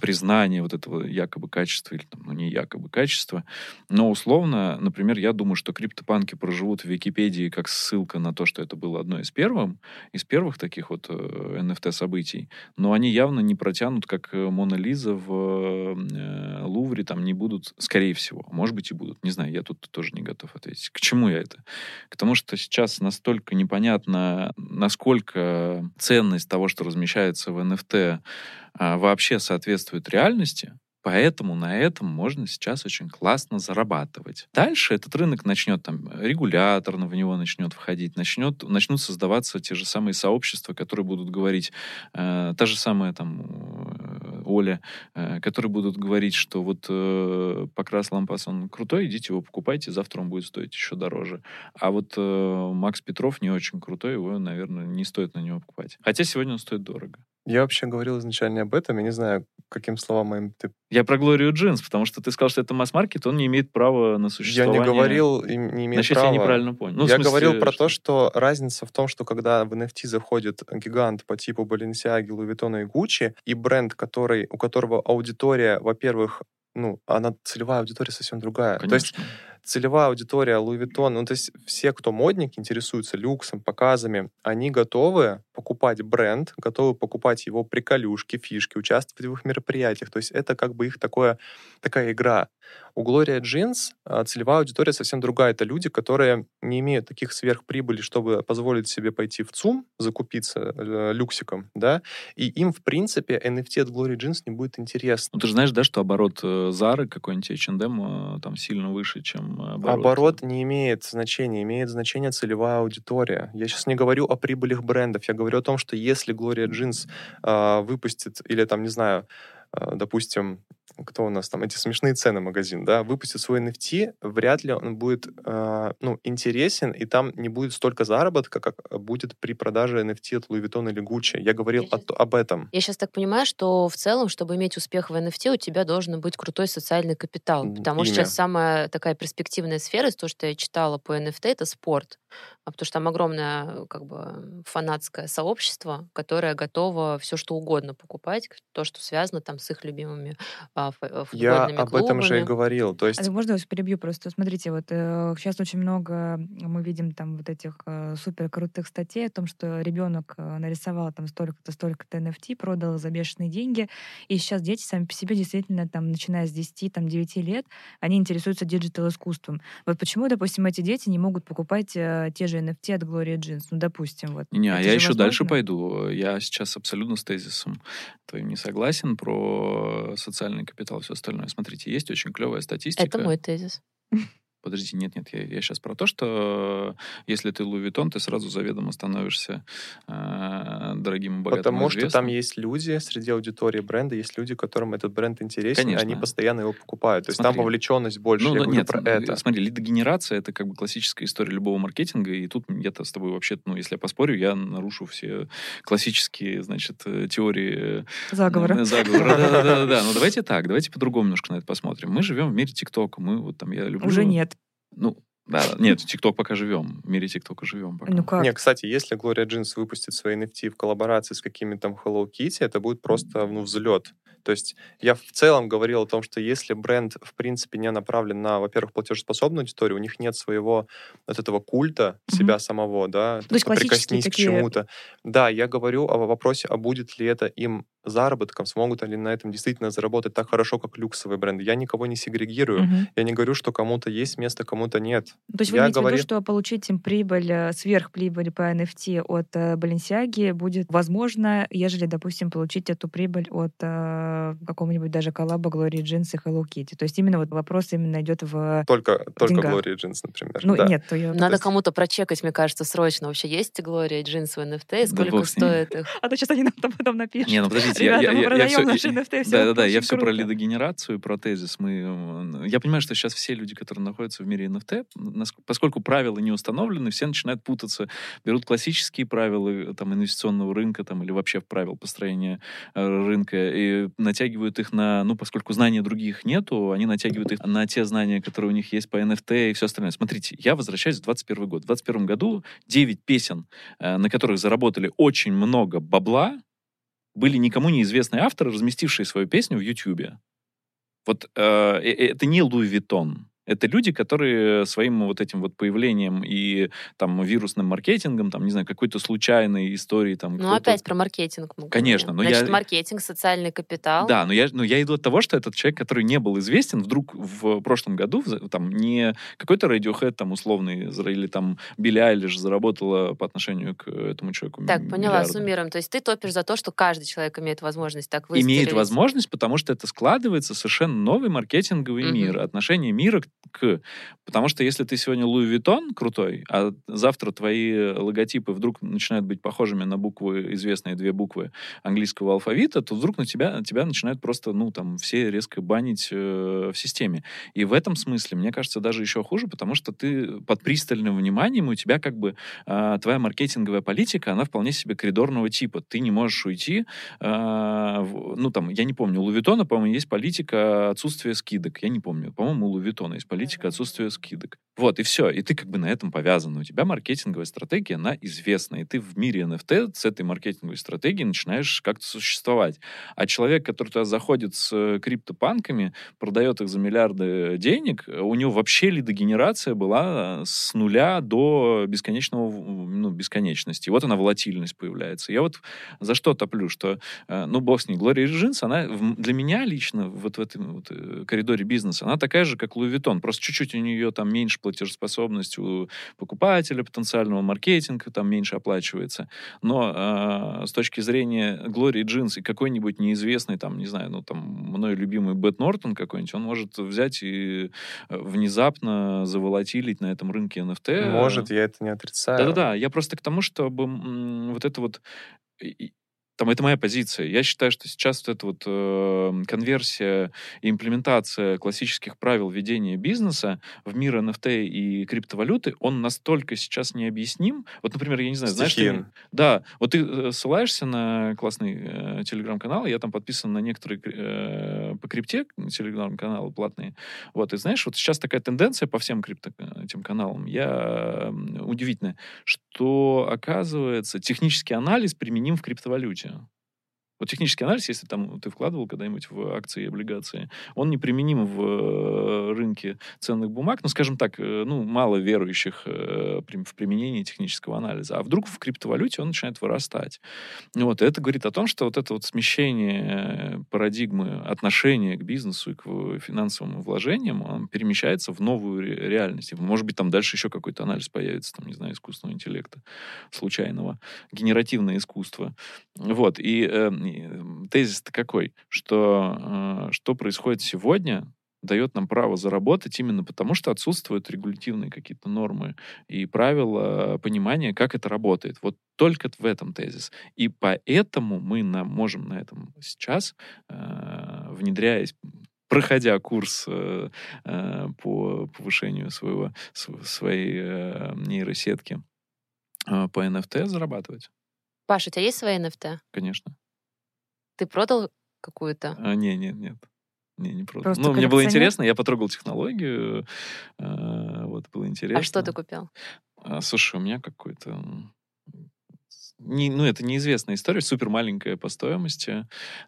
признания вот этого якобы качества или там, ну, не якобы качества, но условно, например, я думаю, что криптопанки проживут в Википедии как ссылка на то, что это было одно из первых, из первых таких вот э, NFT событий, но они явно не протянут, как э, Мона Лиза в э, Лувре, там не будут, скорее всего, может быть и будут, не знаю, я тут тоже не готов ответить. К чему я это? К тому, что сейчас настолько непонятно, насколько ценность того, что размещается в NFT, а, вообще соответствует реальности, Поэтому на этом можно сейчас очень классно зарабатывать. Дальше этот рынок начнет там регуляторно в него начнет входить, начнет, начнут создаваться те же самые сообщества, которые будут говорить, э, та же самая там э, Оля, э, которые будут говорить, что вот э, Покрас Лампас, он крутой, идите его покупайте, завтра он будет стоить еще дороже. А вот э, Макс Петров не очень крутой, его, наверное, не стоит на него покупать. Хотя сегодня он стоит дорого. Я вообще говорил изначально об этом, я не знаю, каким словам моим ты... Я про Глорию Джинс, потому что ты сказал, что это масс-маркет, он не имеет права на существование. Я не говорил, не имеет Значит, права. я неправильно понял. Ну, я смысле, говорил про что... то, что разница в том, что когда в NFT заходит гигант по типу Balenciaga, Louis Vuitton и Gucci, и бренд, который, у которого аудитория, во-первых, ну, она целевая аудитория совсем другая. Конечно. То есть целевая аудитория Louis Vuitton, ну, то есть все, кто модник, интересуются люксом, показами, они готовы покупать бренд, готовы покупать его приколюшки, фишки, участвовать в их мероприятиях. То есть это как бы их такое, такая игра. У Gloria Jeans а, целевая аудитория совсем другая. Это люди, которые не имеют таких сверхприбылей, чтобы позволить себе пойти в ЦУМ, закупиться э, люксиком, да, и им, в принципе, NFT от Gloria Jeans не будет интересно. Ну, ты же знаешь, да, что оборот Зары, э, какой-нибудь H&M, там сильно выше, чем оборот? Оборот не имеет значения, имеет значение целевая аудитория. Я сейчас не говорю о прибылях брендов, я говорю о том, что если Gloria Jeans э, выпустит, или там, не знаю, э, допустим, кто у нас там, эти смешные цены магазин, да, выпустит свой NFT, вряд ли он будет, э, ну, интересен, и там не будет столько заработка, как будет при продаже NFT от Louis Vuitton или Gucci. Я говорил Я о- об этом. Я сейчас так понимаю, что в целом, чтобы иметь успех в NFT, у тебя должен быть крутой социальный капитал. Потому что имя. сейчас самая такая перспективная сфера, из того, что я читала по NFT, это спорт. А Потому что там огромное как бы фанатское сообщество, которое готово все что угодно покупать, то, что связано там с их любимыми а, э, Я футбольными об этом же и говорил. То есть А можно я вас перебью просто? Смотрите, вот сейчас очень много мы видим там вот этих э, супер крутых статей о том, что ребенок э, нарисовал там столько-то, столько-то NFT, продал за бешеные деньги, и сейчас дети сами по себе действительно там, начиная с 10, там, 9 лет, они интересуются digital-искусством. Вот почему, допустим, эти дети не могут покупать э, те же NFT от Gloria Jeans? Ну, допустим, вот. Не, а Это я еще дальше возможно? пойду. Я сейчас абсолютно с тезисом твоим не согласен про социальный капитал и все остальное. Смотрите, есть очень клевая статистика. Это мой тезис. Подожди, нет, нет, я, я сейчас про то, что если ты Louis Vuitton, ты сразу заведомо становишься э, дорогим и богатым Потому что там есть люди среди аудитории бренда, есть люди, которым этот бренд интересен, и они Конечно. постоянно его покупают. То есть там Смотри. вовлеченность больше. Ну, Я ну, говорю нет, про э, это. смотри, лидогенерация — это как бы классическая история любого маркетинга, и тут я-то с тобой вообще, ну, если я поспорю, я нарушу все классические, значит, э, теории Заговора. э, заговора. Да-да-да. Ну, давайте так, давайте по-другому немножко на это посмотрим. Мы живем в мире ТикТока, мы вот там, я люблю... Уже нет. Ну, да, нет, ТикТок пока живем, в мире ТикТока живем пока. Ну как? Не, кстати, если Gloria Jeans выпустит свои NFT в коллаборации с какими-то там Hello Kitty, это будет просто, ну, взлет. То есть я в целом говорил о том, что если бренд, в принципе, не направлен на, во-первых, платежеспособную аудиторию, у них нет своего вот этого культа Мгм. себя самого, да, То есть прикоснись к чему-то. Да, я говорю о вопросе, а будет ли это им заработком, смогут ли на этом действительно заработать так хорошо, как люксовые бренды. Я никого не сегрегирую. Мгм. Я не говорю, что кому-то есть место, кому-то нет. То есть вы Я имеете в говорил- виду, что получить им прибыль, э, сверхприбыль по NFT от э, Balenciaga будет возможно, ежели, допустим, получить эту прибыль от э, какого-нибудь даже коллаба Glory Jeans и Hello Kitty. То есть именно вот вопрос именно идет в... Только, только деньгах. Gloria Jeans, например. Ну, да. нет, то я... Надо есть- кому-то прочекать, мне кажется, срочно. Вообще есть Глория Джинс в NFT? И Да сколько ними. стоит их? А то сейчас они нам там потом напишут. Не, ну подождите, я, Ребята, я, мы я, я продаем всё- наши я- NFT, всё Да, да, да, я все про лидогенерацию, про тезис. Мы, я понимаю, что сейчас все люди, которые находятся в мире NFT, поскольку правила не установлены, все начинают путаться, берут классические правила э, там, инвестиционного рынка там, или вообще правил построения э, рынка и натягивают их на, ну, поскольку знаний других нету, они натягивают их на те знания, которые у них есть по NFT и все остальное. Смотрите, я возвращаюсь в 21 год. В 21 году 9 песен, э, на которых заработали очень много бабла, были никому неизвестные авторы, разместившие свою песню в Ютьюбе. Вот э, э, это не Louis Vuitton. Это люди, которые своим вот этим вот появлением и там вирусным маркетингом, там, не знаю, какой-то случайной историей там... Ну, опять про маркетинг мы Конечно, но Значит, я- маркетинг, социальный капитал. Да, но я, но я иду от того, что этот человек, который не был известен, вдруг в прошлом году, там, не какой-то Radiohead там условный, или там Билли Айлиш заработала по отношению к этому человеку Так, м- поняла, миллиарды. суммируем. То есть ты топишь за то, что каждый человек имеет возможность так выстрелить. имеет возможность, потому что это складывается совершенно новый маркетинговый Мгм. мир, отношение мира к... Потому что если ты сегодня Луи Виттон крутой, а завтра твои логотипы вдруг начинают быть похожими на буквы, известные две буквы английского алфавита, то вдруг на тебя, тебя начинают просто, ну, там, все резко банить э, в системе. И в этом смысле, мне кажется, даже еще хуже, потому что ты под пристальным вниманием, и у тебя как бы э, твоя маркетинговая политика, она вполне себе коридорного типа. Ты не можешь уйти а, в- ну, там, я не помню, у Лувитона, по-моему, есть политика отсутствия скидок. Я не помню. По-моему, у Лувитона есть политика отсутствия скидок. Вот, и все. И ты как бы на этом повязан. У тебя маркетинговая стратегия, она известна. И ты в мире NFT с этой маркетинговой стратегией начинаешь как-то существовать. А человек, который туда заходит с э, криптопанками, продает их за миллиарды денег, у него вообще лидогенерация была с нуля до бесконечного, ну, бесконечности. И вот она, волатильность появляется. Я вот за что топлю, что Э, ну, бог с ней, Gloria Jeans, она для меня лично вот в этом вот, э, коридоре бизнеса, она такая же, как Louis Vuitton. Миллион, просто чуть-чуть у нее там меньше платежеспособность у покупателя потенциального, маркетинга там меньше оплачивается. Но э, с точки зрения Глории Джинс и какой-нибудь неизвестный, там, не знаю, ну, там, мной любимый Бет Нортон какой-нибудь, он может взять и э, внезапно заволатилить на этом рынке NFT. Может, я это не отрицаю. Да-да-да, я просто к тому, чтобы вот это вот там это моя позиция. Я считаю, что сейчас вот эта вот э, конверсия и имплементация классических правил ведения бизнеса в мир NFT и криптовалюты, он настолько сейчас необъясним. Вот, например, я не знаю, знаешь, ты, да, вот ты э, ссылаешься на классный э, телеграм-канал, я там подписан на некоторые э, по крипте телеграм-каналы платные. Вот, и знаешь, вот сейчас такая тенденция по всем крипто э, этим каналам, я э, удивительная, что оказывается технический анализ применим в криптовалюте. się Вот технический анализ, если там ты вкладывал когда-нибудь в акции и облигации, он неприменим в э, рынке ценных бумаг, ну, скажем так, э, ну, мало верующих э, в применении технического анализа. А вдруг в криптовалюте он начинает вырастать. Вот, и это говорит о том, что вот это вот смещение парадигмы отношения к бизнесу и к финансовым вложениям, он перемещается в новую реальность. Может быть, там дальше еще какой-то анализ появится, там, не знаю, искусственного интеллекта случайного, генеративное искусство. Вот, и тезис-то какой? Что, э, что происходит сегодня, дает нам право заработать именно потому, что отсутствуют регулятивные какие-то нормы и правила понимания, как это работает. Вот только в этом тезис. И поэтому мы на, можем на этом сейчас, э, внедряясь проходя курс э, э, по повышению своего, своей э, нейросетки э, по NFT, зарабатывать. Паша, у тебя есть свои NFT? Конечно. Ты продал какую-то? А, не, нет, нет. Не, не продал. Просто ну, мне было интересно, я потрогал технологию, э, вот, было интересно. А что ты купил? А, слушай, у меня какой-то не, ну, это неизвестная история, супер маленькая по стоимости.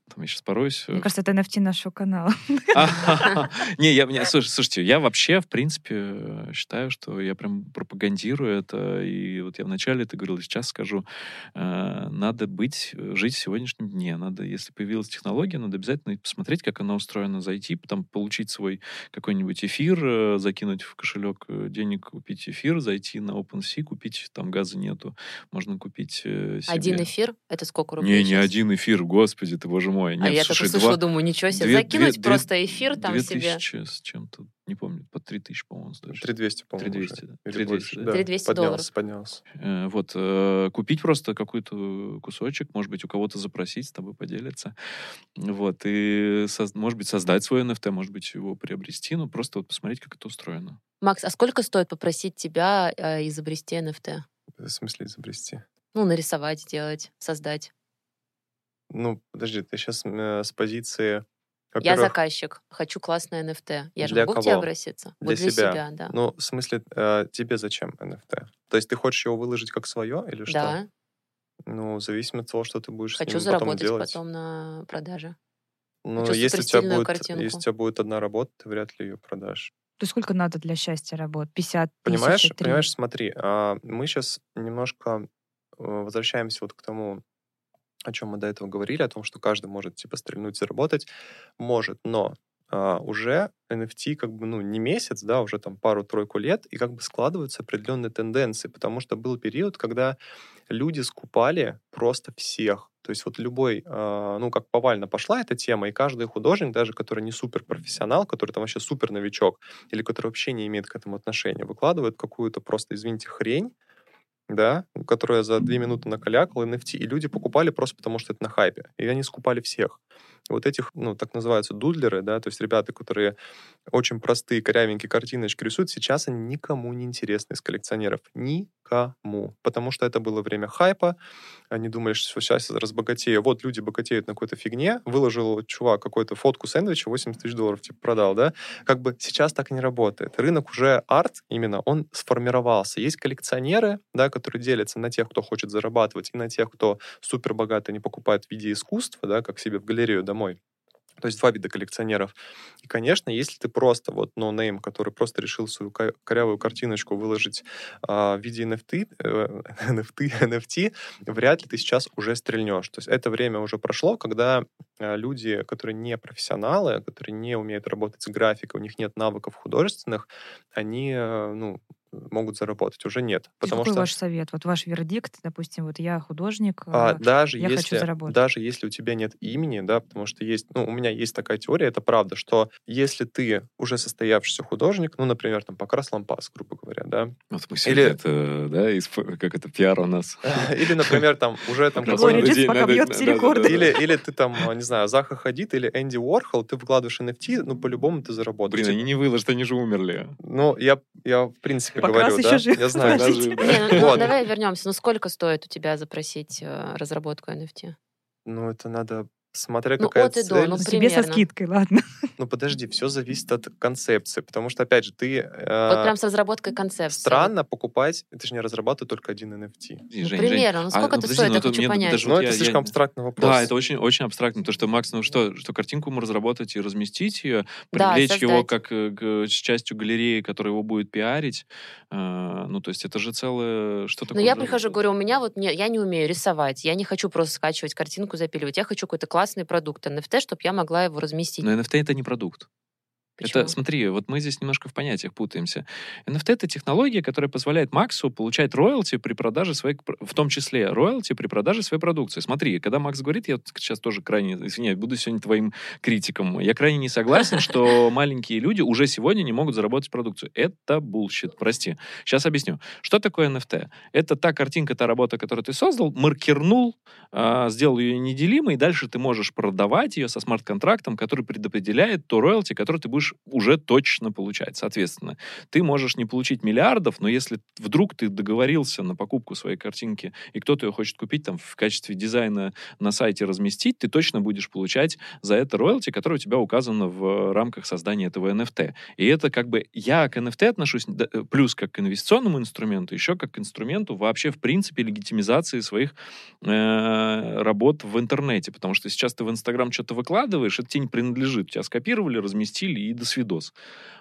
Там я сейчас пороюсь. Мне кажется, это NFT нашего канала. Не, я, слушайте, я вообще, в принципе, считаю, что я прям пропагандирую это. И вот я вначале это говорил, сейчас скажу. Э, надо быть, жить в сегодняшнем дне. Надо, если появилась технология, надо обязательно посмотреть, как она устроена, зайти, потом получить свой какой-нибудь эфир, э, закинуть в кошелек э, денег, купить эфир, зайти на OpenSea, купить, там газа нету, можно купить себе. Один эфир? Это сколько рублей? Не, сейчас? не один эфир, господи ты, боже мой. Нет, а я слушай, только слышала, думаю, ничего себе, две, закинуть две, просто эфир там 2000 себе. с чем-то, не помню, по 3000, по-моему, стоит. 3200, по-моему. 3200, да. 3200, да. 3200 долларов. Поднялся, Э, вот, э, купить просто какой-то кусочек, может быть, у кого-то запросить, с тобой поделиться. Вот, и, может быть, создать свой NFT, может быть, его приобрести, ну, просто вот посмотреть, как это устроено. Макс, а сколько стоит попросить тебя э, изобрести NFT? В смысле изобрести? Ну, нарисовать, сделать, создать. Ну, подожди, ты сейчас э, с позиции... Я заказчик, хочу классное NFT. Я же могу кого? к тебе обратиться? Для, вот для себя. себя, да. Ну, в смысле, э, тебе зачем NFT? То есть ты хочешь его выложить как свое или что? Да. Ну, зависит от того, что ты будешь хочу с ним потом делать. Хочу заработать потом на продаже. Ну, если у, тебя будет, картинку. если у тебя будет одна работа, ты вряд ли ее продашь. То сколько надо для счастья работ? 50 Понимаешь, тысяч, понимаешь, смотри, а, мы сейчас немножко возвращаемся вот к тому, о чем мы до этого говорили, о том, что каждый может типа стрельнуть, заработать, может, но а, уже NFT как бы, ну, не месяц, да, уже там пару-тройку лет, и как бы складываются определенные тенденции, потому что был период, когда люди скупали просто всех. То есть вот любой, а, ну, как повально пошла эта тема, и каждый художник, даже который не супер профессионал, который там вообще супер новичок, или который вообще не имеет к этому отношения, выкладывает какую-то просто, извините, хрень, да, которая за две минуты накалякала NFT, и люди покупали просто потому, что это на хайпе. И они скупали всех. вот этих, ну, так называются дудлеры, да, то есть ребята, которые очень простые, корявенькие картиночки рисуют, сейчас они никому не интересны из коллекционеров. Никому. Потому что это было время хайпа. Они думали, что сейчас разбогатею. Вот люди богатеют на какой-то фигне. Выложил чувак какую-то фотку сэндвича, 80 тысяч долларов типа продал, да. Как бы сейчас так не работает. Рынок уже арт именно, он сформировался. Есть коллекционеры, да, которые делятся на тех, кто хочет зарабатывать, и на тех, кто супер богатый, не покупает в виде искусства, да, как себе в галерею домой То есть два вида коллекционеров. И, конечно, если ты просто вот no name, который просто решил свою корявую картиночку выложить э, в виде NFT, э, NFT, NFT, вряд ли ты сейчас уже стрельнешь. То есть это время уже прошло, когда э, люди, которые не профессионалы, которые не умеют работать с графикой, у них нет навыков художественных, они, э, ну, могут заработать, уже нет. Потому Какой что... ваш совет? Вот ваш вердикт, допустим, вот я художник, а, даже я если, хочу заработать. Даже если у тебя нет имени, да, потому что есть, ну, у меня есть такая теория, это правда, что если ты уже состоявшийся художник, ну, например, там, покрас лампас, грубо говоря, да. Вот мы Или... это, да, из, как это, пиар у нас. Или, например, там, уже там... или ты там, не знаю, Заха Хадид или Энди Уорхол, ты вкладываешь NFT, ну, по-любому ты заработаешь. Блин, они не выложат, они же умерли. Ну, я, я в принципе говорю, да. Я знаю, даже... Не, ну, давай вернемся. Ну, сколько стоит у тебя запросить э, разработку NFT? Ну, это надо Смотря ну, какая от и цель. До, ну, Тебе со скидкой, ладно. Ну, подожди, все зависит от концепции, потому что, опять же, ты... Э, вот прям с разработкой концепции. Странно покупать, ты же не разрабатывать только один NFT. Ну, Жень, примерно, ну а, сколько а, это подожди, стоит, ну, я хочу понять. Даже, ну, вот это я, слишком я... абстрактный вопрос. Да, это очень, очень абстрактно, то что, Макс, ну что, что картинку ему разработать и разместить ее, привлечь да, его как э, к, к частью галереи, которая его будет пиарить, э, ну, то есть это же целое... Что такое? Ну, я прихожу, говорю, у меня вот, не, я не умею рисовать, я не хочу просто скачивать картинку, запиливать, я хочу какой-то классный продукт, NFT, чтобы я могла его разместить. Но NFT это не продукт. Почему? Это, смотри, вот мы здесь немножко в понятиях путаемся. NFT — это технология, которая позволяет Максу получать роялти при продаже своей, в том числе роялти при продаже своей продукции. Смотри, когда Макс говорит, я сейчас тоже крайне, извиняюсь, буду сегодня твоим критиком, я крайне не согласен, что маленькие люди уже сегодня не могут заработать продукцию. Это bullshit, прости. Сейчас объясню. Что такое NFT? Это та картинка, та работа, которую ты создал, маркернул, а, сделал ее неделимой, и дальше ты можешь продавать ее со смарт-контрактом, который предопределяет то роялти, который ты будешь уже точно получать. Соответственно, ты можешь не получить миллиардов, но если вдруг ты договорился на покупку своей картинки, и кто-то ее хочет купить там в качестве дизайна на сайте разместить, ты точно будешь получать за это роялти, которое у тебя указано в рамках создания этого NFT. И это как бы я к NFT отношусь э, плюс как к инвестиционному инструменту, еще как к инструменту вообще в принципе легитимизации своих э, работ в интернете, потому что сейчас ты в Инстаграм что-то выкладываешь, это тебе не принадлежит, тебя скопировали, разместили и до свидос.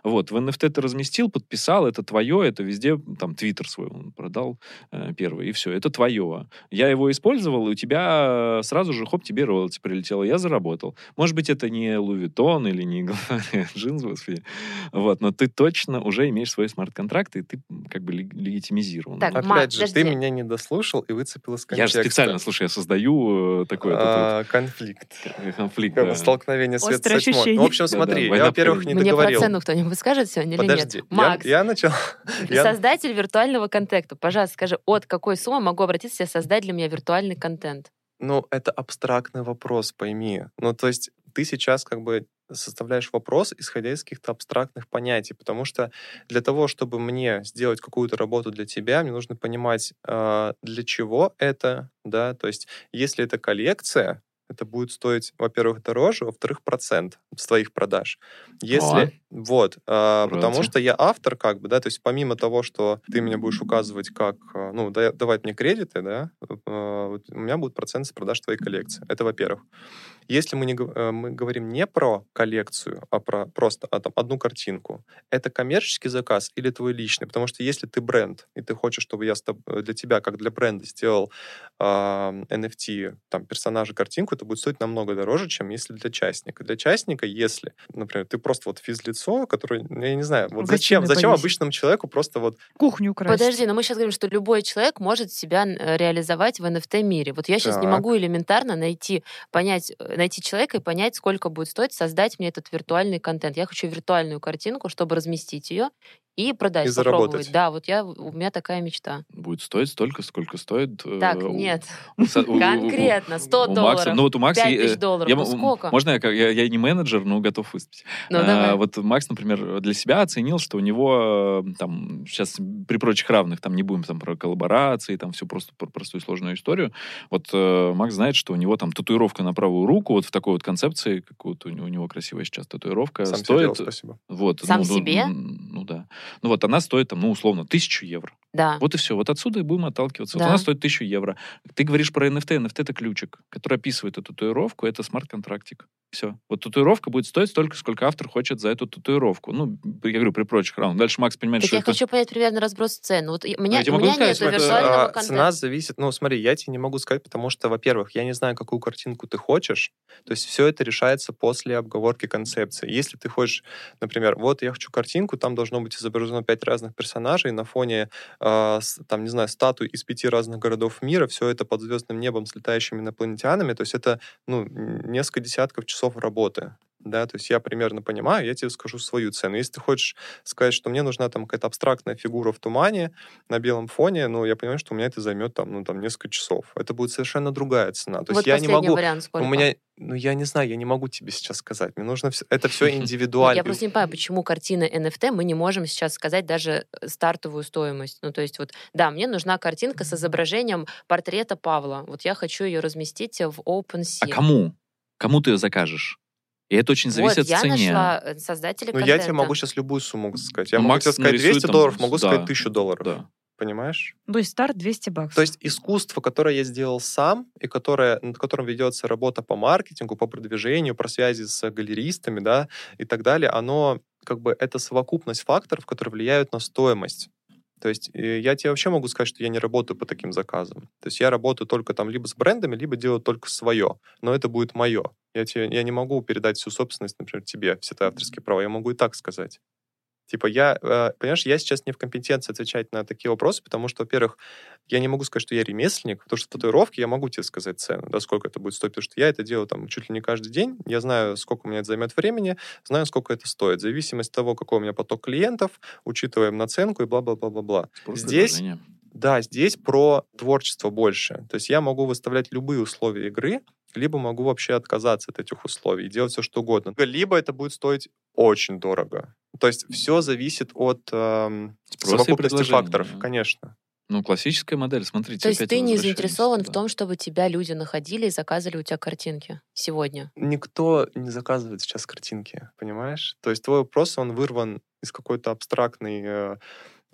Вот, в NFT ты разместил, подписал, это твое, это везде, там, твиттер свой он продал э, первый, и все, это твое. Я его использовал, и у тебя сразу же, хоп, тебе роялти прилетело, я заработал. Может быть, это не Лувитон или не джинс, господи. Вот, но ты точно уже имеешь свой смарт-контракт, и ты как бы легитимизирован. Так, Опять же, ты меня не дослушал и выцепил из контекста. Я же специально, слушай, я создаю э, такой... А, конфликт. Конфликт, Столкновение света с тьмой. Ну, в общем, смотри, я, во-первых, не Мне договорил. про цену кто-нибудь скажет сегодня Подожди, или нет? Макс, я, я начал... Создатель виртуального контента. Пожалуйста, скажи, от какой суммы могу обратиться и создать для меня виртуальный контент? Ну, это абстрактный вопрос, пойми. Ну, то есть ты сейчас как бы составляешь вопрос, исходя из каких-то абстрактных понятий, потому что для того, чтобы мне сделать какую-то работу для тебя, мне нужно понимать, э, для чего это, да, то есть если это коллекция, это будет стоить, во-первых, дороже, во-вторых, процент с твоих продаж. Если, О. вот, э, потому что я автор, как бы, да, то есть помимо того, что ты меня будешь указывать как, а, ну, да, давать мне кредиты, да, э, у меня будет процент с продаж твоей коллекции. Это во-первых. Если мы, не, э, мы говорим не про коллекцию, а про просто а, там, одну картинку, это коммерческий заказ или твой личный? Потому что если ты бренд, и ты хочешь, чтобы я для тебя, как для бренда, сделал э, NFT, там, персонажа, картинку, это будет стоить намного дороже, чем если для частника. Для частника, если, например, ты просто вот физлицо, которое, ну, я не знаю, вот зачем, зачем обычному человеку просто вот... Кухню украсть. Подожди, но мы сейчас говорим, что любой человек может себя э, реализовать в NFT-мире. Вот я сейчас так. не могу элементарно найти, понять, э, найти человека и понять, сколько будет стоить создать мне этот виртуальный контент. Я хочу виртуальную картинку, чтобы разместить ее и продать, и попробовать. Заработать. Да, вот я, у меня такая мечта. Будет стоить столько, сколько стоит... Э, так, э, нет. Конкретно, 100 у долларов, Макса, ну, вот у Макса, 5 тысяч долларов, я, ну сколько? Можно я, я, я не менеджер, но готов выступить? Ну, а, давай. Вот Макс, например, для себя оценил, что у него э, там сейчас при прочих равных, там не будем там про коллаборации, там все просто про простую сложную историю. Вот э, Макс знает, что у него там татуировка на правую руку, вот в такой вот концепции, как вот у него, у него красивая сейчас татуировка, Сам стоит... Делал, спасибо. Вот, Сам ну, себе? Ну, ну да. Ну вот она стоит там, ну условно, тысячу евро. Да. Вот и все. Вот отсюда и будем отталкиваться. Да. Вот она стоит тысячу евро. Ты говоришь про NFT. NFT — это ключик, который описывает эту татуировку. Это смарт-контрактик. Все. Вот татуировка будет стоить столько, сколько автор хочет за эту татуировку. Ну, я говорю, при прочих равных. Дальше Макс понимает, Так что я это... хочу понять примерно разброс цен. Вот у меня, я у меня сказать, нет что это, виртуального А, контента. Цена зависит, ну смотри, я тебе не могу сказать, потому что, во-первых, я не знаю, какую картинку ты хочешь, то есть все это решается после обговорки концепции. Если ты хочешь, например, вот я хочу картинку, там должно быть изображено пять разных персонажей на фоне, с- там, не знаю, статуй из пяти разных городов мира, все это под звездным небом с летающими инопланетянами, то есть это, ну, несколько десятков часов работы. Да, то есть я примерно понимаю, я тебе скажу свою цену. Если ты хочешь сказать, что мне нужна там какая-то абстрактная фигура в тумане, на белом фоне, ну, я понимаю, что у меня это займет там, ну, там, несколько часов. Это будет совершенно другая цена. То вот есть я не могу... вариант сколько? У меня, ну, я не знаю, я не могу тебе сейчас сказать. Мне нужно... всё- Это все индивидуально. Я просто не понимаю, почему картина NFT мы не можем сейчас сказать даже э, стартовую стоимость. Ну, то есть вот, да, мне нужна картинка с изображением портрета Павла. Вот я хочу ее разместить в OpenSea. А кому? Кому ты ее закажешь? И это очень зависит вот, от я цене. нашла э, создателя Ну, я тебе могу сейчас любую сумму сказать. Я Ну, могу Макс тебе сказать нарисует 200 там, долларов, могу да. сказать 1000 долларов. Да. Понимаешь? То есть старт 200 баксов. То есть искусство, которое я сделал сам, и которое, над которым ведется работа по маркетингу, по продвижению, про связи с галеристами, да, и так далее, оно как бы это совокупность факторов, которые влияют на стоимость. То есть э, я тебе вообще могу сказать, что я не работаю по таким заказам. То есть я работаю только там либо с брендами, либо делаю только свое. Но это будет мое. Я, тебе, я не могу передать всю собственность, например, тебе, все твои авторские права. Я могу и так сказать. Типа я, э, понимаешь, я сейчас не в компетенции отвечать на такие вопросы, потому что, во-первых, я не могу сказать, что я ремесленник, потому что татуировки я могу тебе сказать цену, да, сколько это будет стоить, потому что я это делаю там чуть ли не каждый день, я знаю, сколько у меня это займет времени, знаю, сколько это стоит, в зависимости от того, какой у меня поток клиентов, учитываем наценку и бла-бла-бла-бла-бла. Здесь. Да, здесь про творчество больше. То есть я могу выставлять любые условия игры, либо могу вообще отказаться от этих условий и делать все, что угодно. Либо это будет стоить очень дорого. То есть все зависит от и совокупности факторов, да. конечно. Ну, классическая модель, смотрите. То есть ты не заинтересован в туда. том, чтобы тебя люди находили и заказывали у тебя картинки сегодня? Никто не заказывает сейчас картинки, понимаешь? То есть твой вопрос, он вырван из какой-то абстрактной, э,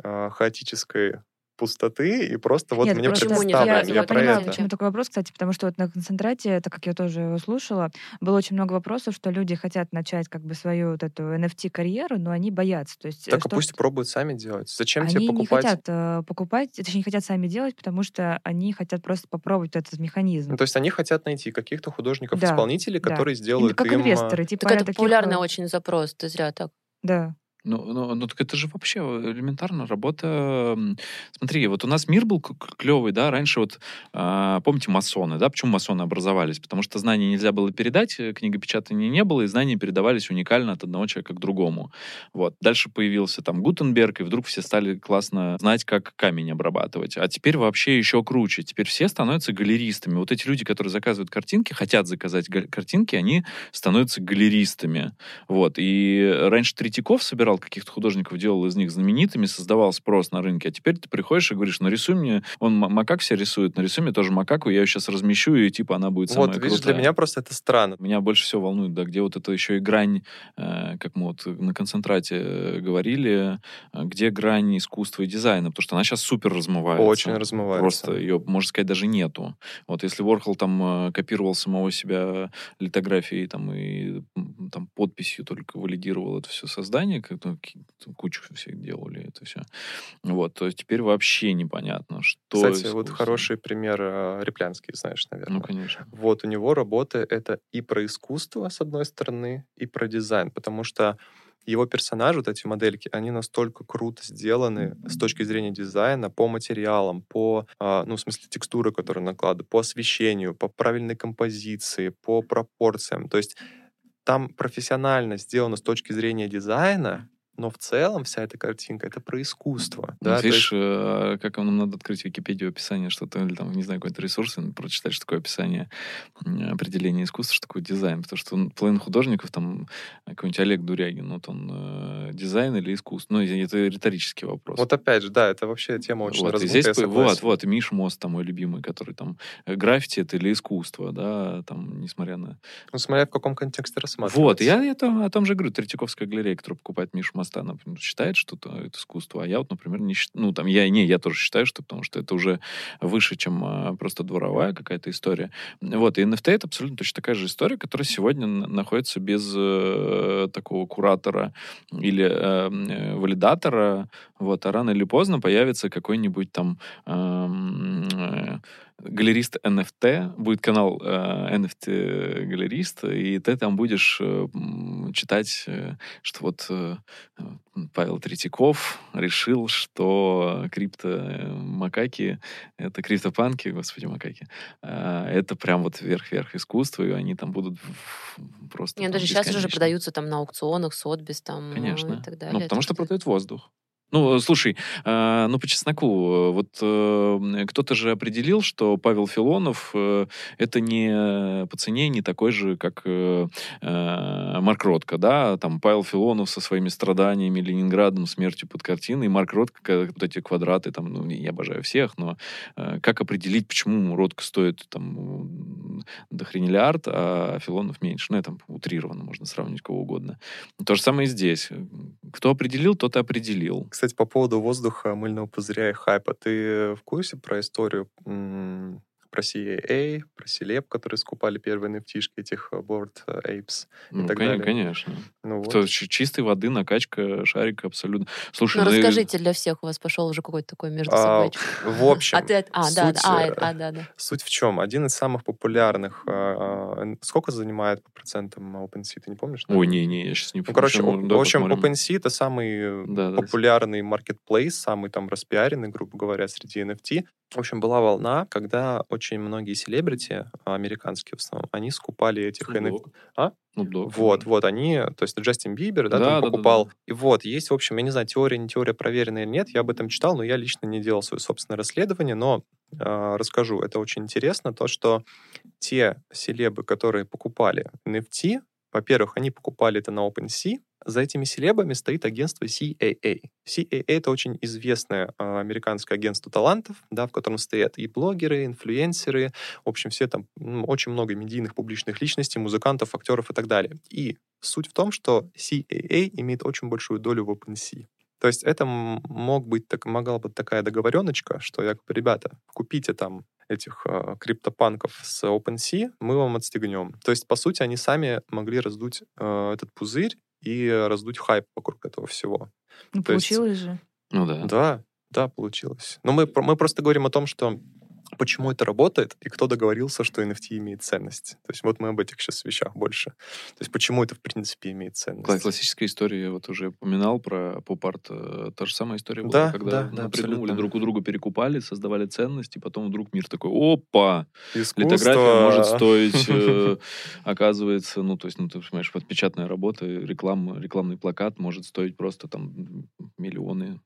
э, хаотической пустоты, и просто вот Нет, мне не представлено. я? Я я про понимаю, это. почему такой вопрос, кстати, потому что вот на концентрате, так как я тоже его слушала, было очень много вопросов, что люди хотят начать как бы свою вот эту NFT-карьеру, но они боятся. То есть, э, Так и что- пусть пробуют сами делать. Зачем они тебе не покупать? хотят э, покупать, точнее, не хотят сами делать, потому что они хотят просто попробовать этот механизм. Ну, то есть они хотят найти каких-то художников, Да, исполнителей, да. которые Именно сделают как им... а, инвесторы, типа Так это таких, популярный э, очень запрос, ты зря так. Да. Ну, ну, ну, так это же вообще элементарно работа. Смотри, вот у нас мир был клевый, да, раньше вот, а, помните, масоны, да, почему масоны образовались? Потому что знания нельзя было передать, э, книгопечатания не было, и знания передавались уникально от одного человека к другому. Вот. Дальше появился там Гутенберг, и вдруг все стали классно знать, как камень обрабатывать. А теперь вообще еще круче. Теперь все становятся галеристами. Вот эти люди, которые заказывают картинки, хотят заказать картинки, они становятся галеристами. Вот. И раньше Третьяков собирал каких-то художников, делал из них знаменитыми, создавал спрос на рынке. А теперь ты приходишь и говоришь, нарисуй мне... Он макак все рисует, нарисуй мне тоже макаку, я ее сейчас размещу, и типа она будет самая Вот, видишь, крутая. для меня просто это странно. Меня больше всего волнует, да, где вот это еще и грань, э, как мы вот на концентрате э, говорили, э, где грань искусства и дизайна, потому что она сейчас супер размывается. Очень размывается. Просто ее, можно сказать, даже нету. Вот если Ворхол там э, копировал самого себя литографией там и там подписью только валидировал это все создание, как ки- кучу всех делали это все. Вот, то есть теперь вообще непонятно, что Кстати, вот искусство. хороший пример э, Реплянский, знаешь, наверное. Ну, конечно. Вот у него работы это и про искусство, с одной стороны, и про дизайн, потому что его персонажи, вот эти модельки, они настолько круто сделаны с точки зрения дизайна, по материалам, по, а, ну, в смысле, текстуры, которые накладывают, по освещению, по правильной композиции, по пропорциям. То есть там профессионально сделано с точки зрения дизайна, но в целом вся эта картинка — это про искусство. Ну, да, видишь, есть- э, как нам надо открыть Википедию описание, что-то, или там, не знаю, какой-то ресурс, и прочитать, что такое описание м, определение искусства, что такое дизайн. Потому что ну, половина художников, там, какой-нибудь Олег Дурягин, вот он э, дизайн или искусство. Ну, это риторический вопрос. Вот опять же, да, это вообще тема очень Вот, и раздутая, здесь, я вот, вот, и Миш Мост, там, мой любимый, который там, э, граффити это или искусство, да, там, несмотря на... Ну, смотря в каком контексте рассматривать. Вот, я это, о том же говорю, Третьяковская галерея, которая покупает Мишу моста, она считает, что это искусство, а я вот, например, не считаю, ну, там, я, не, я тоже считаю, что, потому что это уже выше, чем а, просто дворовая какая-то история. Вот, и NFT это абсолютно точно такая же история, которая сегодня находится без э, такого куратора или э, э, валидатора, вот, а рано или поздно появится какой-нибудь там э, галерист NFT, будет канал э, NFT галерист, и ты там будешь э, читать, э, что вот э, Павел Третьяков решил, что крипто-макаки, это криптопанки, господи, макаки, э, это прям вот верх-верх искусства, и они там будут просто... Нет, даже сейчас уже продаются там на аукционах, Сотбис там Конечно. и так далее. Ну, потому что продают воздух. Ну, слушай, э, ну, по чесноку, вот э, кто-то же определил, что Павел Филонов э, это не по цене не такой же, как э, э, Марк Ротко, да, там Павел Филонов со своими страданиями, Ленинградом, смертью под картиной, Марк Ротко, вот эти квадраты, там, ну, я обожаю всех, но э, как определить, почему Ротко стоит там до хренелиард, а Филонов меньше? Ну, это утрированно, можно сравнить кого угодно. То же самое и здесь. Кто определил, тот и определил. Кстати, по поводу воздуха, мыльного пузыря и хайпа. Ты в курсе про историю про CAA, про Celeb, которые скупали первые nft этих э, Board Apes ну, и так конечно, далее. Конечно. Ну, вот. Это чистой воды, накачка шарика абсолютно. Слушай, ну, ну расскажите, для всех у вас пошел уже какой-то такой между собой. А, в общем, а, ты, а, суть, да, да, а, э, а, да, да. Суть в чем? Один из самых популярных... А, сколько занимает по процентам OpenSea, ты не помнишь? Ой, не-не, я сейчас не помню. Ну, короче, да, в общем, OpenSea — это самый да, популярный да. marketplace, самый там распиаренный, грубо говоря, среди NFT. В общем, была волна, когда очень многие селебрити, американские в основном, они скупали этих NFT. А? Snoop Вот, вот, они, то есть Джастин Бибер, да, да там да, покупал. Да, да. И вот, есть, в общем, я не знаю, теория, не теория, проверенная или нет, я об этом читал, но я лично не делал свое собственное расследование, но э, расскажу, это очень интересно, то, что те селебы, которые покупали NFT, во-первых, они покупали это на OpenSea, за этими селебами стоит агентство CAA. CAA — это очень известное э, американское агентство талантов, да, в котором стоят и блогеры, инфлюенсеры, в общем, все там, очень много медийных публичных личностей, музыкантов, актеров и так далее. И суть в том, что CAA имеет очень большую долю в OpenSea. То есть это мог быть, так, могла быть такая договореночка, что я говорю, ребята, купите там этих э, криптопанков с OpenSea, мы вам отстегнем. То есть, по сути, они сами могли раздуть э, этот пузырь и раздуть хайп вокруг этого всего. Ну, То получилось есть, же. Ну да. Да, да, получилось. Но мы, мы просто говорим о том, что почему это работает и кто договорился, что NFT имеет ценность. То есть вот мы об этих сейчас вещах больше. То есть почему это, в принципе, имеет ценность. Классическая история, я вот уже упоминал про поп-арт. Э, та же самая история была, да, когда да, да, придумали, абсолютно. друг у друга перекупали, создавали ценность, и потом вдруг мир такой, опа, Искусство. литография может стоить, э, оказывается, ну, то есть, ну, ты понимаешь, вот печатная работа, реклам, рекламный плакат может стоить просто там миллионы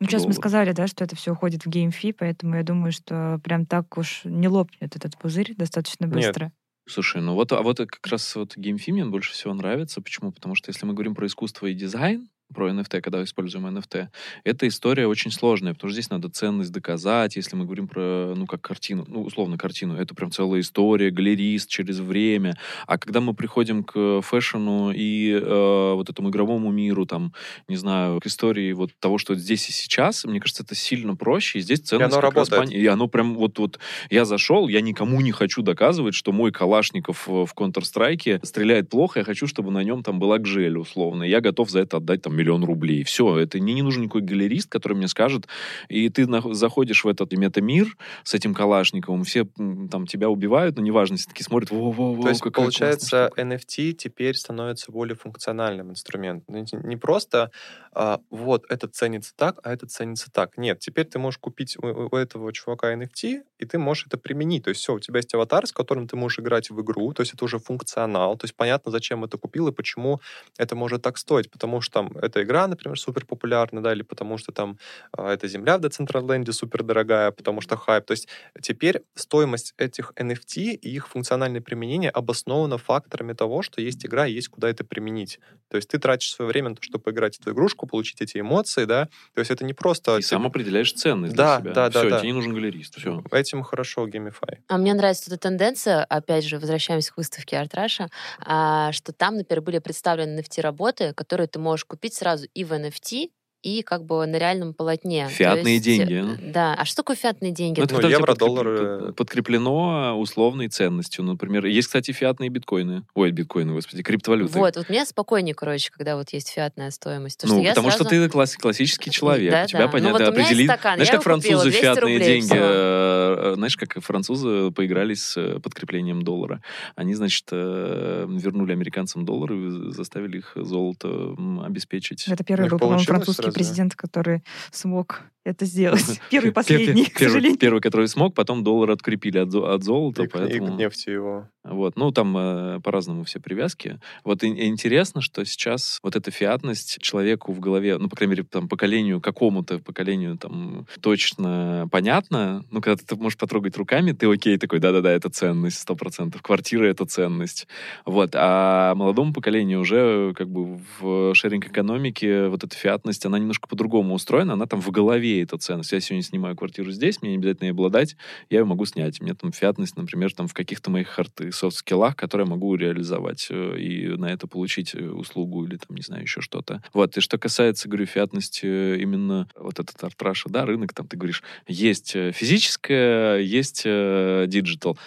ну, сейчас мы сказали, да, что это все уходит в геймфи, поэтому я думаю, что прям так уж не лопнет этот пузырь достаточно быстро. Нет. Слушай, ну вот, а вот как раз вот геймфи мне больше всего нравится. Почему? Потому что если мы говорим про искусство и дизайн, про NFT, когда используем NFT, эта история очень сложная, потому что здесь надо ценность доказать, если мы говорим про, ну, как картину, ну, условно, картину, это прям целая история, галерист через время, а когда мы приходим к фэшну и э, вот этому игровому миру, там, не знаю, к истории вот того, что здесь и сейчас, мне кажется, это сильно проще, и здесь ценность и оно как работает. раз... И оно прям вот, вот, я зашел, я никому не хочу доказывать, что мой Калашников в Counter-Strike стреляет плохо, я хочу, чтобы на нем там была гжель, условно, я готов за это отдать там миллион рублей. Все, это мне не нужен никакой галерист, который мне скажет, и ты заходишь в этот метамир с этим Калашниковым, все там тебя убивают, но неважно, все таки смотрят, во-во-во, То есть, получается, NFT теперь становится более функциональным инструментом. Ну, не просто а, вот, это ценится так, а это ценится так. Нет, теперь ты можешь купить у, у этого чувака NFT, и ты можешь это применить. То есть все, у тебя есть аватар, с которым ты можешь играть в игру, то есть это уже функционал, то есть понятно, зачем это купил и почему это может так стоить, потому что там эта игра, например, супер популярна, да, или потому что там э, эта земля в Децентраленде супер дорогая, потому что хайп. То есть теперь стоимость этих NFT и их функциональное применение обосновано факторами того, что есть игра и есть куда это применить. То есть ты тратишь свое время на то, чтобы поиграть в эту игрушку, картинку, получить эти эмоции, да. То есть это не просто... И сам определяешь ценность Да, для себя. да, да, Все, да. тебе не нужен галерист. Все. Этим хорошо геймифай. А мне нравится эта тенденция, опять же, возвращаемся к выставке Артраша, что там, например, были представлены NFT-работы, которые ты можешь купить сразу и в NFT, и как бы на реальном полотне. То Фиатные есть, деньги. э, Да. А что такое фиатные деньги? Ну, это Ну, когда евро, подкреп- доллары. подкреплено условной ценностью. Например, есть, кстати, фиатные биткоины. Ой, биткоины, господи, криптовалюты. Вот, вот мне спокойнее, короче, когда вот есть фиатная стоимость. ну, что я потому что сразу- ты класс- классический человек. Да, у тебя да. Ну, понятно вот у меня есть определить. стакан, знаешь, как французы 200 фиатные рублей, деньги. всё. э, Знаешь, как французы поигрались с э, подкреплением доллара. Они, значит, э, вернули американцам доллары и заставили их золото обеспечить. Это первый был, по-моему, французский? Президент, который смог это сделать. Первый последний, к сожалению. Первый, который смог, потом доллар открепили от, от золота, И, к- и к поэтому... нефти его. Вот, ну, там э, по-разному все привязки. Вот и- и интересно, что сейчас вот эта фиатность человеку в голове, ну, по крайней мере, там, поколению, какому-то поколению там точно понятно. Ну, когда ты можешь потрогать руками, ты окей, такой, да-да-да, это ценность, сто процентов. Квартира — это ценность. Вот. А молодому поколению уже как бы в sharing-экономике вот эта фиатность, она немножко по-другому устроена, она там в голове эта ценность. Я сегодня снимаю квартиру здесь, мне не обязательно ей обладать, я ее могу снять. У меня там фиатность, например, там в каких-то моих hard и soft-скиллах, которые я могу реализовать э, и на это получить э, услугу или там, не знаю, еще что-то. Вот. И что касается, говорю, фиатности э, именно вот этот art-рынка, да, рынок, там ты говоришь, есть физическое, есть digital.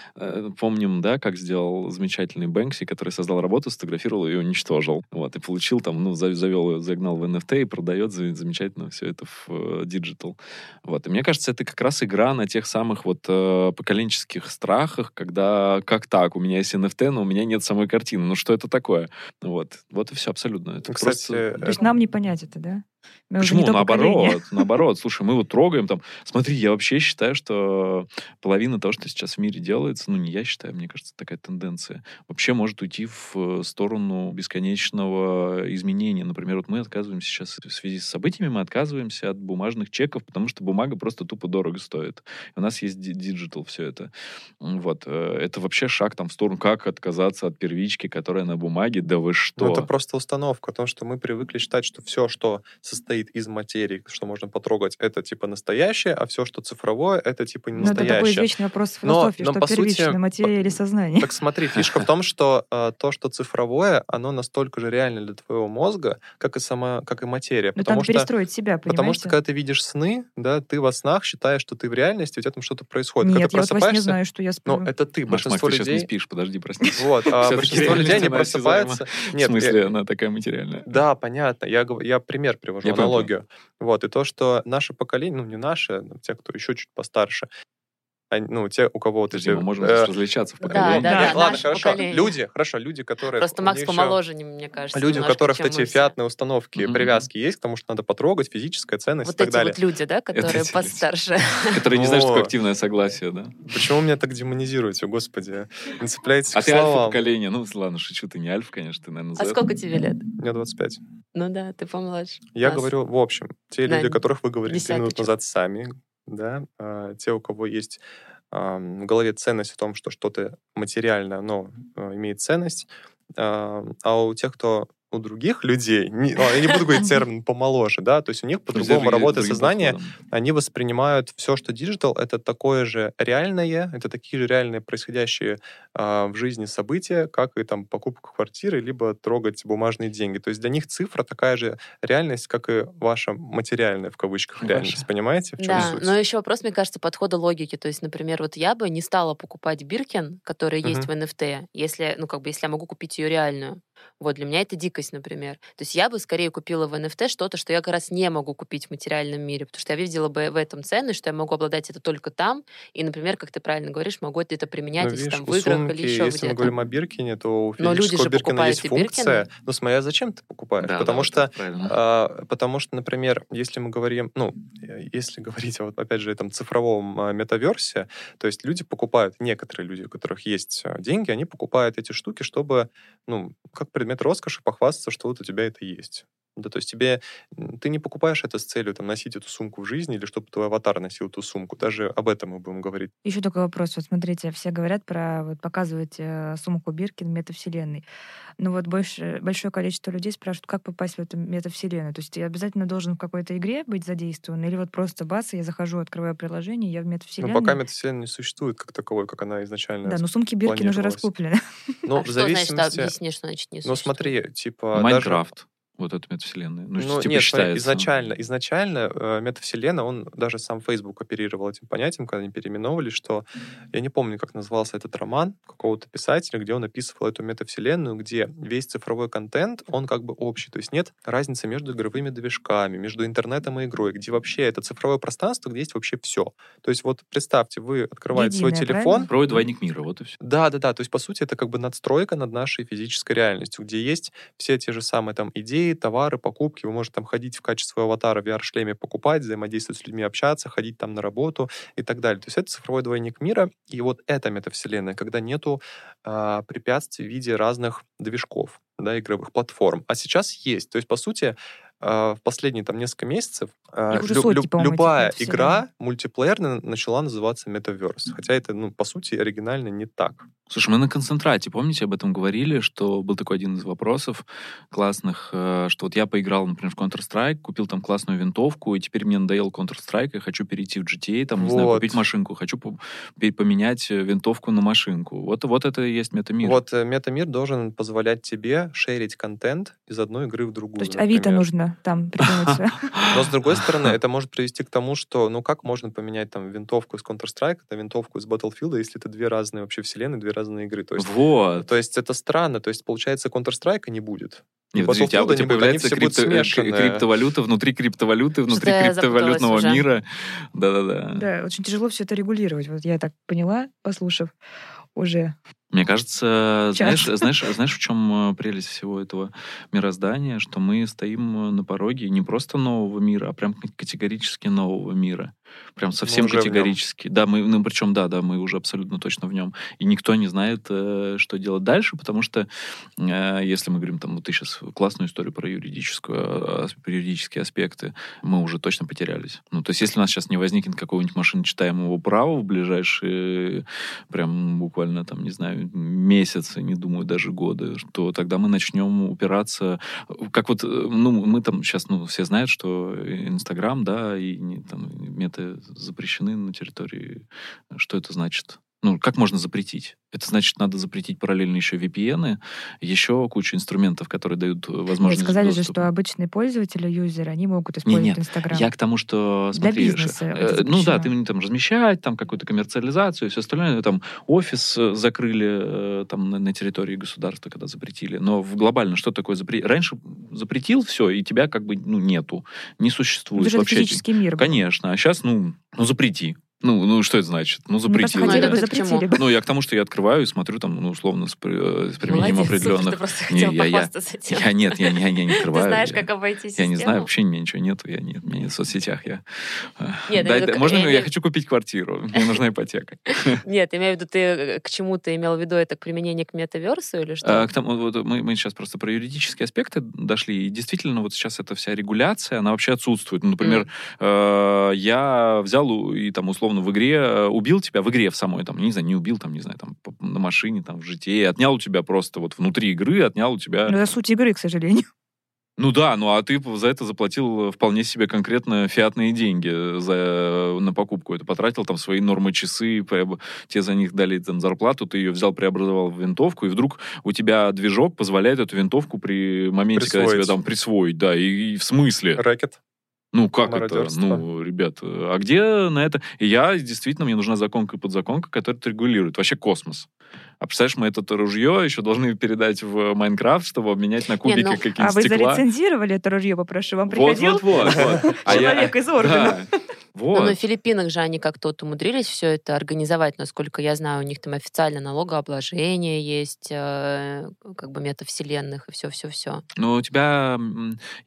Помним, да, как сделал замечательный Бэнкси, который создал работу, сфотографировал и уничтожил. Вот. И получил там, ну, за- завел загнал в NFT и продает за- замечательно все это в э, digital. Вот. И мне кажется, это как раз игра на тех самых вот э, поколенческих страхах, когда как так, у меня есть NFT, но у меня нет самой картины. Ну что это такое? Вот. Вот и все абсолютно. Это Кстати, просто... То есть нам не понять это, да? Мы Почему? то поколение. наоборот, наоборот. Слушай, мы вот трогаем там. Смотри, я вообще считаю, что половина того, что сейчас в мире делается, ну не я считаю, мне кажется, такая тенденция, вообще может уйти в сторону бесконечного изменения. Например, вот мы отказываемся сейчас в связи с событиями, мы отказываемся от бумажных чеков, потому что бумага просто тупо дорого стоит. У нас есть di- digital все это. Вот. э, Это вообще шаг там в сторону, как отказаться от первички, которая на бумаге. Да вы что? Ну, это просто установка, потому что мы привыкли считать, что все, что состоит из материи, что можно потрогать, это типа настоящее, а все, что цифровое, это типа не Ну, это такой настоящее. извечный вопрос Но- философии, но что по сути, первично, материя или сознание. Так смотри, фишка в том, что э, то, что цифровое, оно настолько же реально для твоего мозга, как и сама, как и материя. Но потому надо что, перестроить себя, понимаете? потому что когда ты видишь сны, да, ты во снах считаешь, что ты в реальности, у тебя там что-то происходит. Нет, когда ты я вот во сне просыпаешься, знаю, что я сплю. ну, это ты, Маш, Маш, большинство ты сейчас не людей... спишь, подожди, проснись. Вот, а большинство людей, осязаема. просыпаются... В Нет, смысле, я- она такая материальная. Да, понятно. Я пример привожу, Я понял, аналогию. Вот, и то, что наше поколение, ну, не наше, но те, кто еще чуть постарше, ну, те, у кого вот Подожди, эти... мы можем э, здесь различаться в Да, поколении. да, да, Ладно, наше хорошо. поколение. Люди, хорошо, люди, которые... Просто Макс помоложе, не- мне кажется. Люди, у которых эти фиатные установки, привязки есть к тому, что надо потрогать, физическая ценность Вот и так эти далее. вот люди, да, которые эти постарше. Которые не знают, что такое активное согласие, да? Почему меня так демонизируете, господи? Не цепляйтесь А ты альфа словам. поколение. Ну, ладно, шучу, ты не альфа, конечно, ты, наверное, А сколько тебе лет? Мне 25. Ну да, ты помладше. Я говорю, в общем, те Да, люди, о которых вы говорили три минуты десяточек. назад сами, да, а, те, у кого есть в голове ценность в том, что что-то материальное, оно а, имеет ценность, а а у тех, кто у других людей, не, ну, я не буду говорить термин помоложе, да, то есть у них по-другому работает сознание, подходом. они воспринимают все, что digital, это такое же реальное, это такие же реальные происходящие а, в жизни события, как и там покупка квартиры, либо трогать бумажные деньги. То есть для них цифра такая же реальность, как и ваша материальная, в кавычках, Ваша. реальность. Понимаете, в чем Да, суть? но еще вопрос, мне кажется, подхода логики. То есть, например, вот я бы не стала покупать Биркин, который есть в NFT, если, ну, как бы, если я могу купить ее реальную. Вот, для меня это дикость, например. То есть я бы скорее купила в NFT что-то, что я как раз не могу купить в материальном мире, потому что я видела бы в этом ценность, что я могу обладать это только там, и, например, как ты правильно говоришь, могу это применять, Ну, если видишь, там в играх сумки, или еще если где-то. мы говорим о Биркине, то у Но люди физического же Биркина покупают есть функция. Биркины. Ну, смотря зачем ты покупаешь. Да, потому да, что. А, потому что, например, если мы говорим, ну, э, если говорить о, вот, опять же, этом цифровом а, метаверсе, то есть люди покупают, некоторые люди, у которых есть а, деньги, они покупают эти штуки, чтобы, ну, как предмет роскоши похвастаться, что вот у тебя это есть. Да, то есть тебе ты не покупаешь это с целью там, носить эту сумку в жизни или чтобы твой аватар носил эту сумку. Даже об этом мы будем говорить. Еще такой вопрос. Вот смотрите, все говорят про вот, показывать э, сумку Биркин в метавселенной. Но вот больше, большое количество людей спрашивают, как попасть в эту метавселенную. То есть я обязательно должен в какой-то игре быть задействован? Или вот просто бац, я захожу, открываю приложение, я в метавселенной? Ну, пока метавселенная не существует как таковой, как она изначально Да, но сумки Биркин уже раскуплены. Ну, а в что зависимости... значит, объясни, что значит не Ну, существует? смотри, типа... Майнкрафт. Даже... Вот эта метавселенная. Ну, Ну, типа нет, считается. изначально, изначально э, метавселенная, он даже сам Facebook оперировал этим понятием, когда они переименовывали, что я не помню, как назывался этот роман какого-то писателя, где он описывал эту метавселенную, где весь цифровой контент, он как бы общий, то есть нет разницы между игровыми движками, между интернетом и игрой, где вообще это цифровое пространство, где есть вообще все. То есть вот представьте, вы открываете свой Единое, телефон, правильно? Проводит двойник мира, вот и все. да, да, да. То есть, по сути, это как бы надстройка над нашей физической реальностью, где есть все те же самые там идеи, товары, покупки. Вы можете там ходить в качестве аватара в VR-шлеме, покупать, взаимодействовать с людьми, общаться, ходить там на работу и так далее. То есть это цифровой двойник мира. И вот эта метавселенная, когда нету а, препятствий в виде разных движков, да, игровых платформ. А сейчас есть. То есть, по сути, в последние там несколько месяцев а, лю- сотни, лю- любая игра мультиплеерная начала называться Metaverse. Хотя это, ну, по сути, оригинально не так. Слушай, мы на концентрате, помните, об этом говорили, что был такой один из вопросов классных, э, что вот я поиграл, например, в Counter-Strike, купил там классную винтовку, и теперь мне надоел Counter-Strike, и хочу перейти в GTA, там, не знаю, Вот. купить машинку, хочу поменять э, винтовку на машинку. Вот, вот это и есть метамир. Вот э, метамир должен позволять тебе шерить контент из одной игры в другую. То есть Авито например. Там придумать. Но с другой стороны, это может привести к тому, что ну как можно поменять там винтовку из Counter-Strike на винтовку из Battlefield, если это две разные вообще вселенные, две разные игры. То есть, Вот. то есть это странно. То есть, получается, Counter-Strike не будет. Нет, подождите, а Battlefield у тебя не будет, они появляется все будут крипто- э, криптовалюта внутри криптовалюты, внутри криптовалютного мира. Да-да-да. Да, очень тяжело все это регулировать. Вот я так поняла, послушав уже. Мне кажется, Час. знаешь, знаешь, знаешь, в чем э, прелесть всего этого мироздания, что мы стоим э, на пороге не просто нового мира, а прям категорически нового мира. Прям совсем нем. категорически. Да, мы, ну, причем, да, да, мы уже абсолютно точно в нем. И никто не знает, э, что делать дальше, потому что, э, если мы говорим, там, вот ты сейчас классную историю про юридическую, э, про юридические аспекты, мы уже точно потерялись. Ну, то есть, если у нас сейчас не возникнет какого-нибудь машиночитаемого права в ближайшие, прям буквально, там, не знаю, месяцы, не думаю, даже годы, то тогда мы начнем упираться, как вот, э, ну, мы там сейчас, ну, все знают, что Инстаграм, да, и там, меты запрещены на территории. Что это значит? Ну, как можно запретить? Это значит, надо запретить параллельно еще VPN, еще кучу инструментов, которые дают э, Нет, возможность сказали же, доступа. что обычные пользователи, юзеры, они могут использовать нет, Инстаграм. Я к тому, что Для смотри, бизнеса э, это ну да, ты мне там размещать, там какую-то коммерциализацию и все остальное, там офис э, закрыли э, там на, на территории государства, когда запретили. Но в глобально что такое запретить? Раньше запретил все, и тебя как бы ну нету, не Ну, существует это же вообще. физический мир. Конечно, а сейчас ну ну запрети. Ну, ну что это значит? Ну Мне запретил. кажется, хотели я. бы чему? запретили бы. Ну, я к тому, что я открываю и смотрю там, ну, условно, с, при- э, с применением Молодец, супер, определенных... ты просто Не, хотел я- я- тем. Я нет, я, я, я не Ты открываю. знаешь, я- как обойти я не знаю, систему? вообще меня ничего нету, я нет, у меня нет в соцсетях. Я, э, Нет, дай- я можно, я я хочу купить квартиру, мне нужна ипотека. Нет, имею в виду, ты э, к чему-то имел в виду это к применению к метаверсу или что? А, к тому, вот мы, мы сейчас просто про юридические аспекты дошли, и действительно вот сейчас эта вся регуляция, она вообще отсутствует. Ну, Например, э, я взял и там условно в игре э, убил тебя, в игре в самой, там, не знаю, не убил, там, не знаю, там, на машине, там, в GTA, отнял у тебя просто вот внутри игры, отнял у тебя... Но это суть игры, к сожалению. Ну да, ну а ты за это заплатил вполне себе конкретно фиатные деньги за, на покупку. Это потратил там свои нормы часы, тебе за них дали там зарплату, ты ее взял, преобразовал в винтовку, и вдруг у тебя движок позволяет эту винтовку при моменте, когда тебе Присвоить. там присвоить, да, и, и в смысле? Рэкет. Ну как это? Ну, ребят, а где на это? И я, действительно, мне нужна законка и подзаконка, которая это регулирует. Вообще космос. А представляешь, мы это ружье еще должны передать в Майнкрафт, чтобы обменять на кубики ну, какие-то А вы стекла. зарецензировали это ружье, попрошу. Вам Вот, приходил вот, вот, вот. А я- человек из органа? Да. Ну, на Вот. Филиппинах же они как-то вот умудрились все это организовать, насколько я знаю, у них там официально налогообложение есть, э, как бы метавселенных и все-все-все. Но у тебя,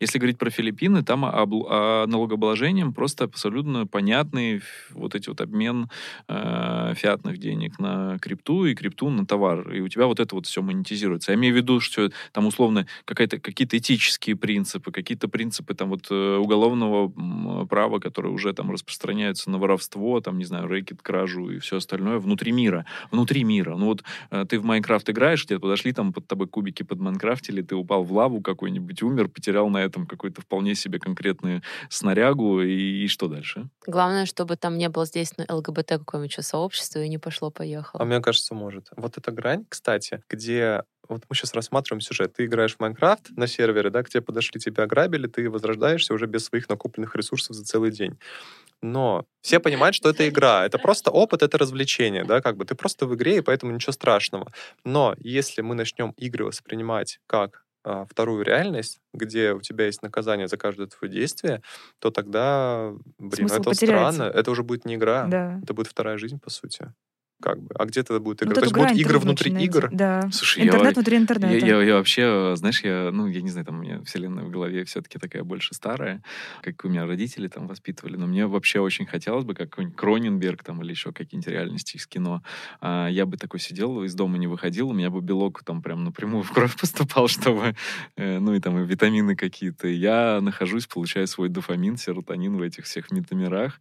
если говорить про Филиппины, там а, налогообложением просто абсолютно понятный вот эти вот обмен э, фиатных денег на крипту, и крипту на товар, и у тебя вот это вот все монетизируется. Я имею в виду, что там условно какие-то этические принципы, какие-то принципы там вот э, уголовного права, которые уже там распространяются на воровство, там, не знаю, рэкет, кражу и все остальное внутри мира. Внутри мира. Ну вот э, ты в Майнкрафт играешь, тебе подошли там под тобой кубики под Майнкрафт, или ты упал в лаву какой-нибудь, умер, потерял на этом какой-то вполне себе конкретную снарягу, и, и что дальше? Главное, чтобы там не было здесь ну, ЛГБТ какое-нибудь сообщество, и не пошло-поехало. А мне кажется, может. Вот эта грань, кстати, где вот мы сейчас рассматриваем сюжет. Ты играешь в Майнкрафт на сервере, да, к тебе подошли, тебя ограбили, ты возрождаешься уже без своих накопленных ресурсов за целый день. Но все понимают, что это игра. Это просто опыт, это развлечение, да, как бы ты просто в игре, и поэтому ничего страшного. Но если мы начнем игры воспринимать как а, вторую реальность, где у тебя есть наказание за каждое твое действие, то тогда, блин, ну это потеряется. странно. Это уже будет не игра, да. это будет вторая жизнь, по сути как бы. А где-то будет игра? Вот То есть будут игры внутри найти. игр? Да. Слушай, Интернет я, внутри интернета. Я, я, я вообще, знаешь, я, ну, я не знаю, там у меня вселенная в голове все-таки такая больше старая, как у меня родители там воспитывали, но мне вообще очень хотелось бы, как какой-нибудь Кроненберг там или еще какие-нибудь реальности из кино. А, я бы такой сидел, из дома не выходил, у меня бы белок там прям напрямую в кровь поступал, чтобы, э, ну, и там и витамины какие-то. Я нахожусь, получаю свой дофамин, серотонин в этих всех метамирах,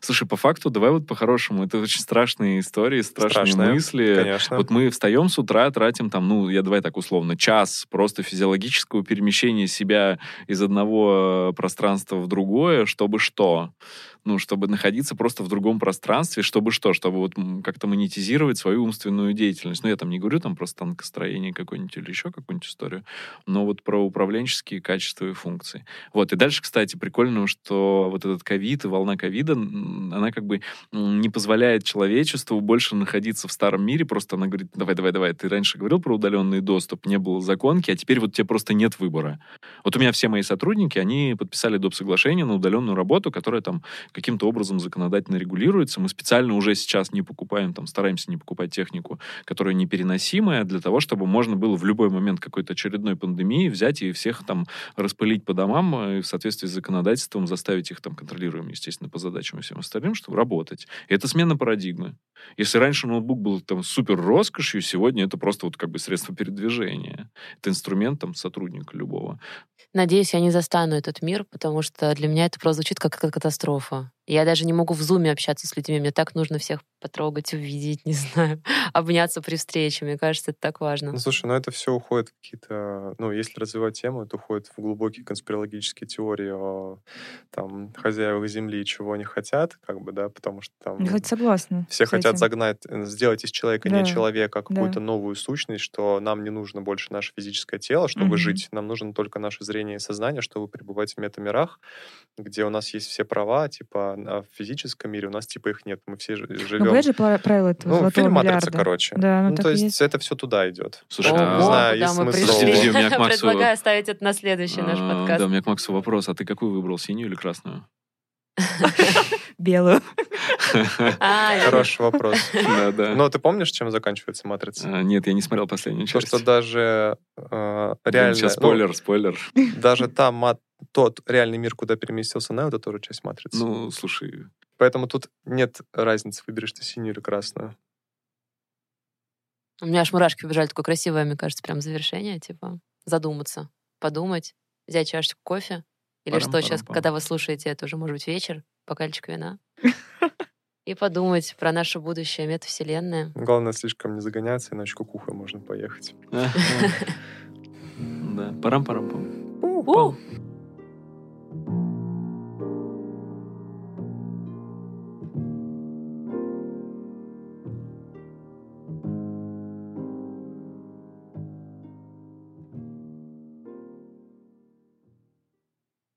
Слушай, по факту, давай вот по-хорошему. Это очень страшные истории, страшные Страшная, мысли. Конечно. Вот мы встаем с утра, тратим там, ну, я давай так условно, час просто физиологического перемещения себя из одного э, пространства в другое, чтобы что? Ну, чтобы находиться просто в другом пространстве, чтобы что? Чтобы вот как-то монетизировать свою умственную деятельность. Ну, я там не говорю там просто танкостроение какое-нибудь или еще какую-нибудь историю, но вот про управленческие качества и функции. Вот. И дальше, кстати, прикольно, что вот этот ковид и волна ковида, она как бы не позволяет человечеству больше находиться в старом мире, просто она говорит, давай, давай, давай, ты раньше говорил про удаленный доступ, не было законки, а теперь вот тебе просто нет выбора. Вот у меня все мои сотрудники, они подписали доп. соглашение на удаленную работу, которая там каким-то образом законодательно регулируется. Мы специально уже сейчас не покупаем, там, стараемся не покупать технику, которая непереносимая, для того, чтобы можно было в любой момент какой-то очередной пандемии взять и всех там распылить по домам э, и в соответствии с законодательством заставить их там контролируем, естественно, по задачам и всем остальным, чтобы работать. И это смена парадигмы. Если раньше ноутбук был там супер роскошью, сегодня это просто вот как бы средство передвижения. Это инструмент там сотрудника любого. Надеюсь, я не застану этот мир, потому что для меня это просто звучит как катастрофа. now. Я даже не могу в зуме общаться с людьми. Мне так нужно всех потрогать, увидеть, не знаю, обняться при встрече. Мне кажется, это так важно. Ну, слушай, ну это все уходит в какие-то... Ну, если развивать тему, это уходит в глубокие конспирологические теории о там, хозяевах Земли, чего они хотят, как бы, да, потому что там... Я хоть согласна. Все хотят этим. загнать, э, сделать из человека да. не человека, а какую-то да. новую сущность, что нам не нужно больше наше физическое тело, чтобы угу. жить. Нам нужно только наше зрение и сознание, чтобы пребывать в метамирах, где у нас есть все права, типа а в физическом мире у нас типа их нет. Мы все живем... Ну, же правило этого Ну, фильм «Матрица», короче. Да, ну, ну то есть, есть это все туда идет. Слушай, а, не знаю, есть смысл... Предлагаю оставить это на следующий наш а, подкаст. Да, у меня к Максу вопрос. А ты какую выбрал, синюю или красную? Белую. А, Хороший вопрос. Да, да. Но ты помнишь, чем заканчивается «Матрица»? А, нет, я не смотрел последнюю часть. То, что даже реально... Сейчас спойлер, спойлер. Даже там тот реальный мир, куда переместился Нео, это тоже часть матрицы. Ну, слушай. Поэтому тут нет разницы, выберешь ты синюю или красную. У меня аж мурашки побежали. Такое красивое, мне кажется, прям завершение. Типа задуматься, подумать, взять чашечку кофе. Или парам, что парам, сейчас, парам. когда вы слушаете, это уже может быть вечер, бокальчик вина. И подумать про наше будущее, метавселенная. Главное, слишком не загоняться, иначе кукухой можно поехать. Да, парам-парам-пам.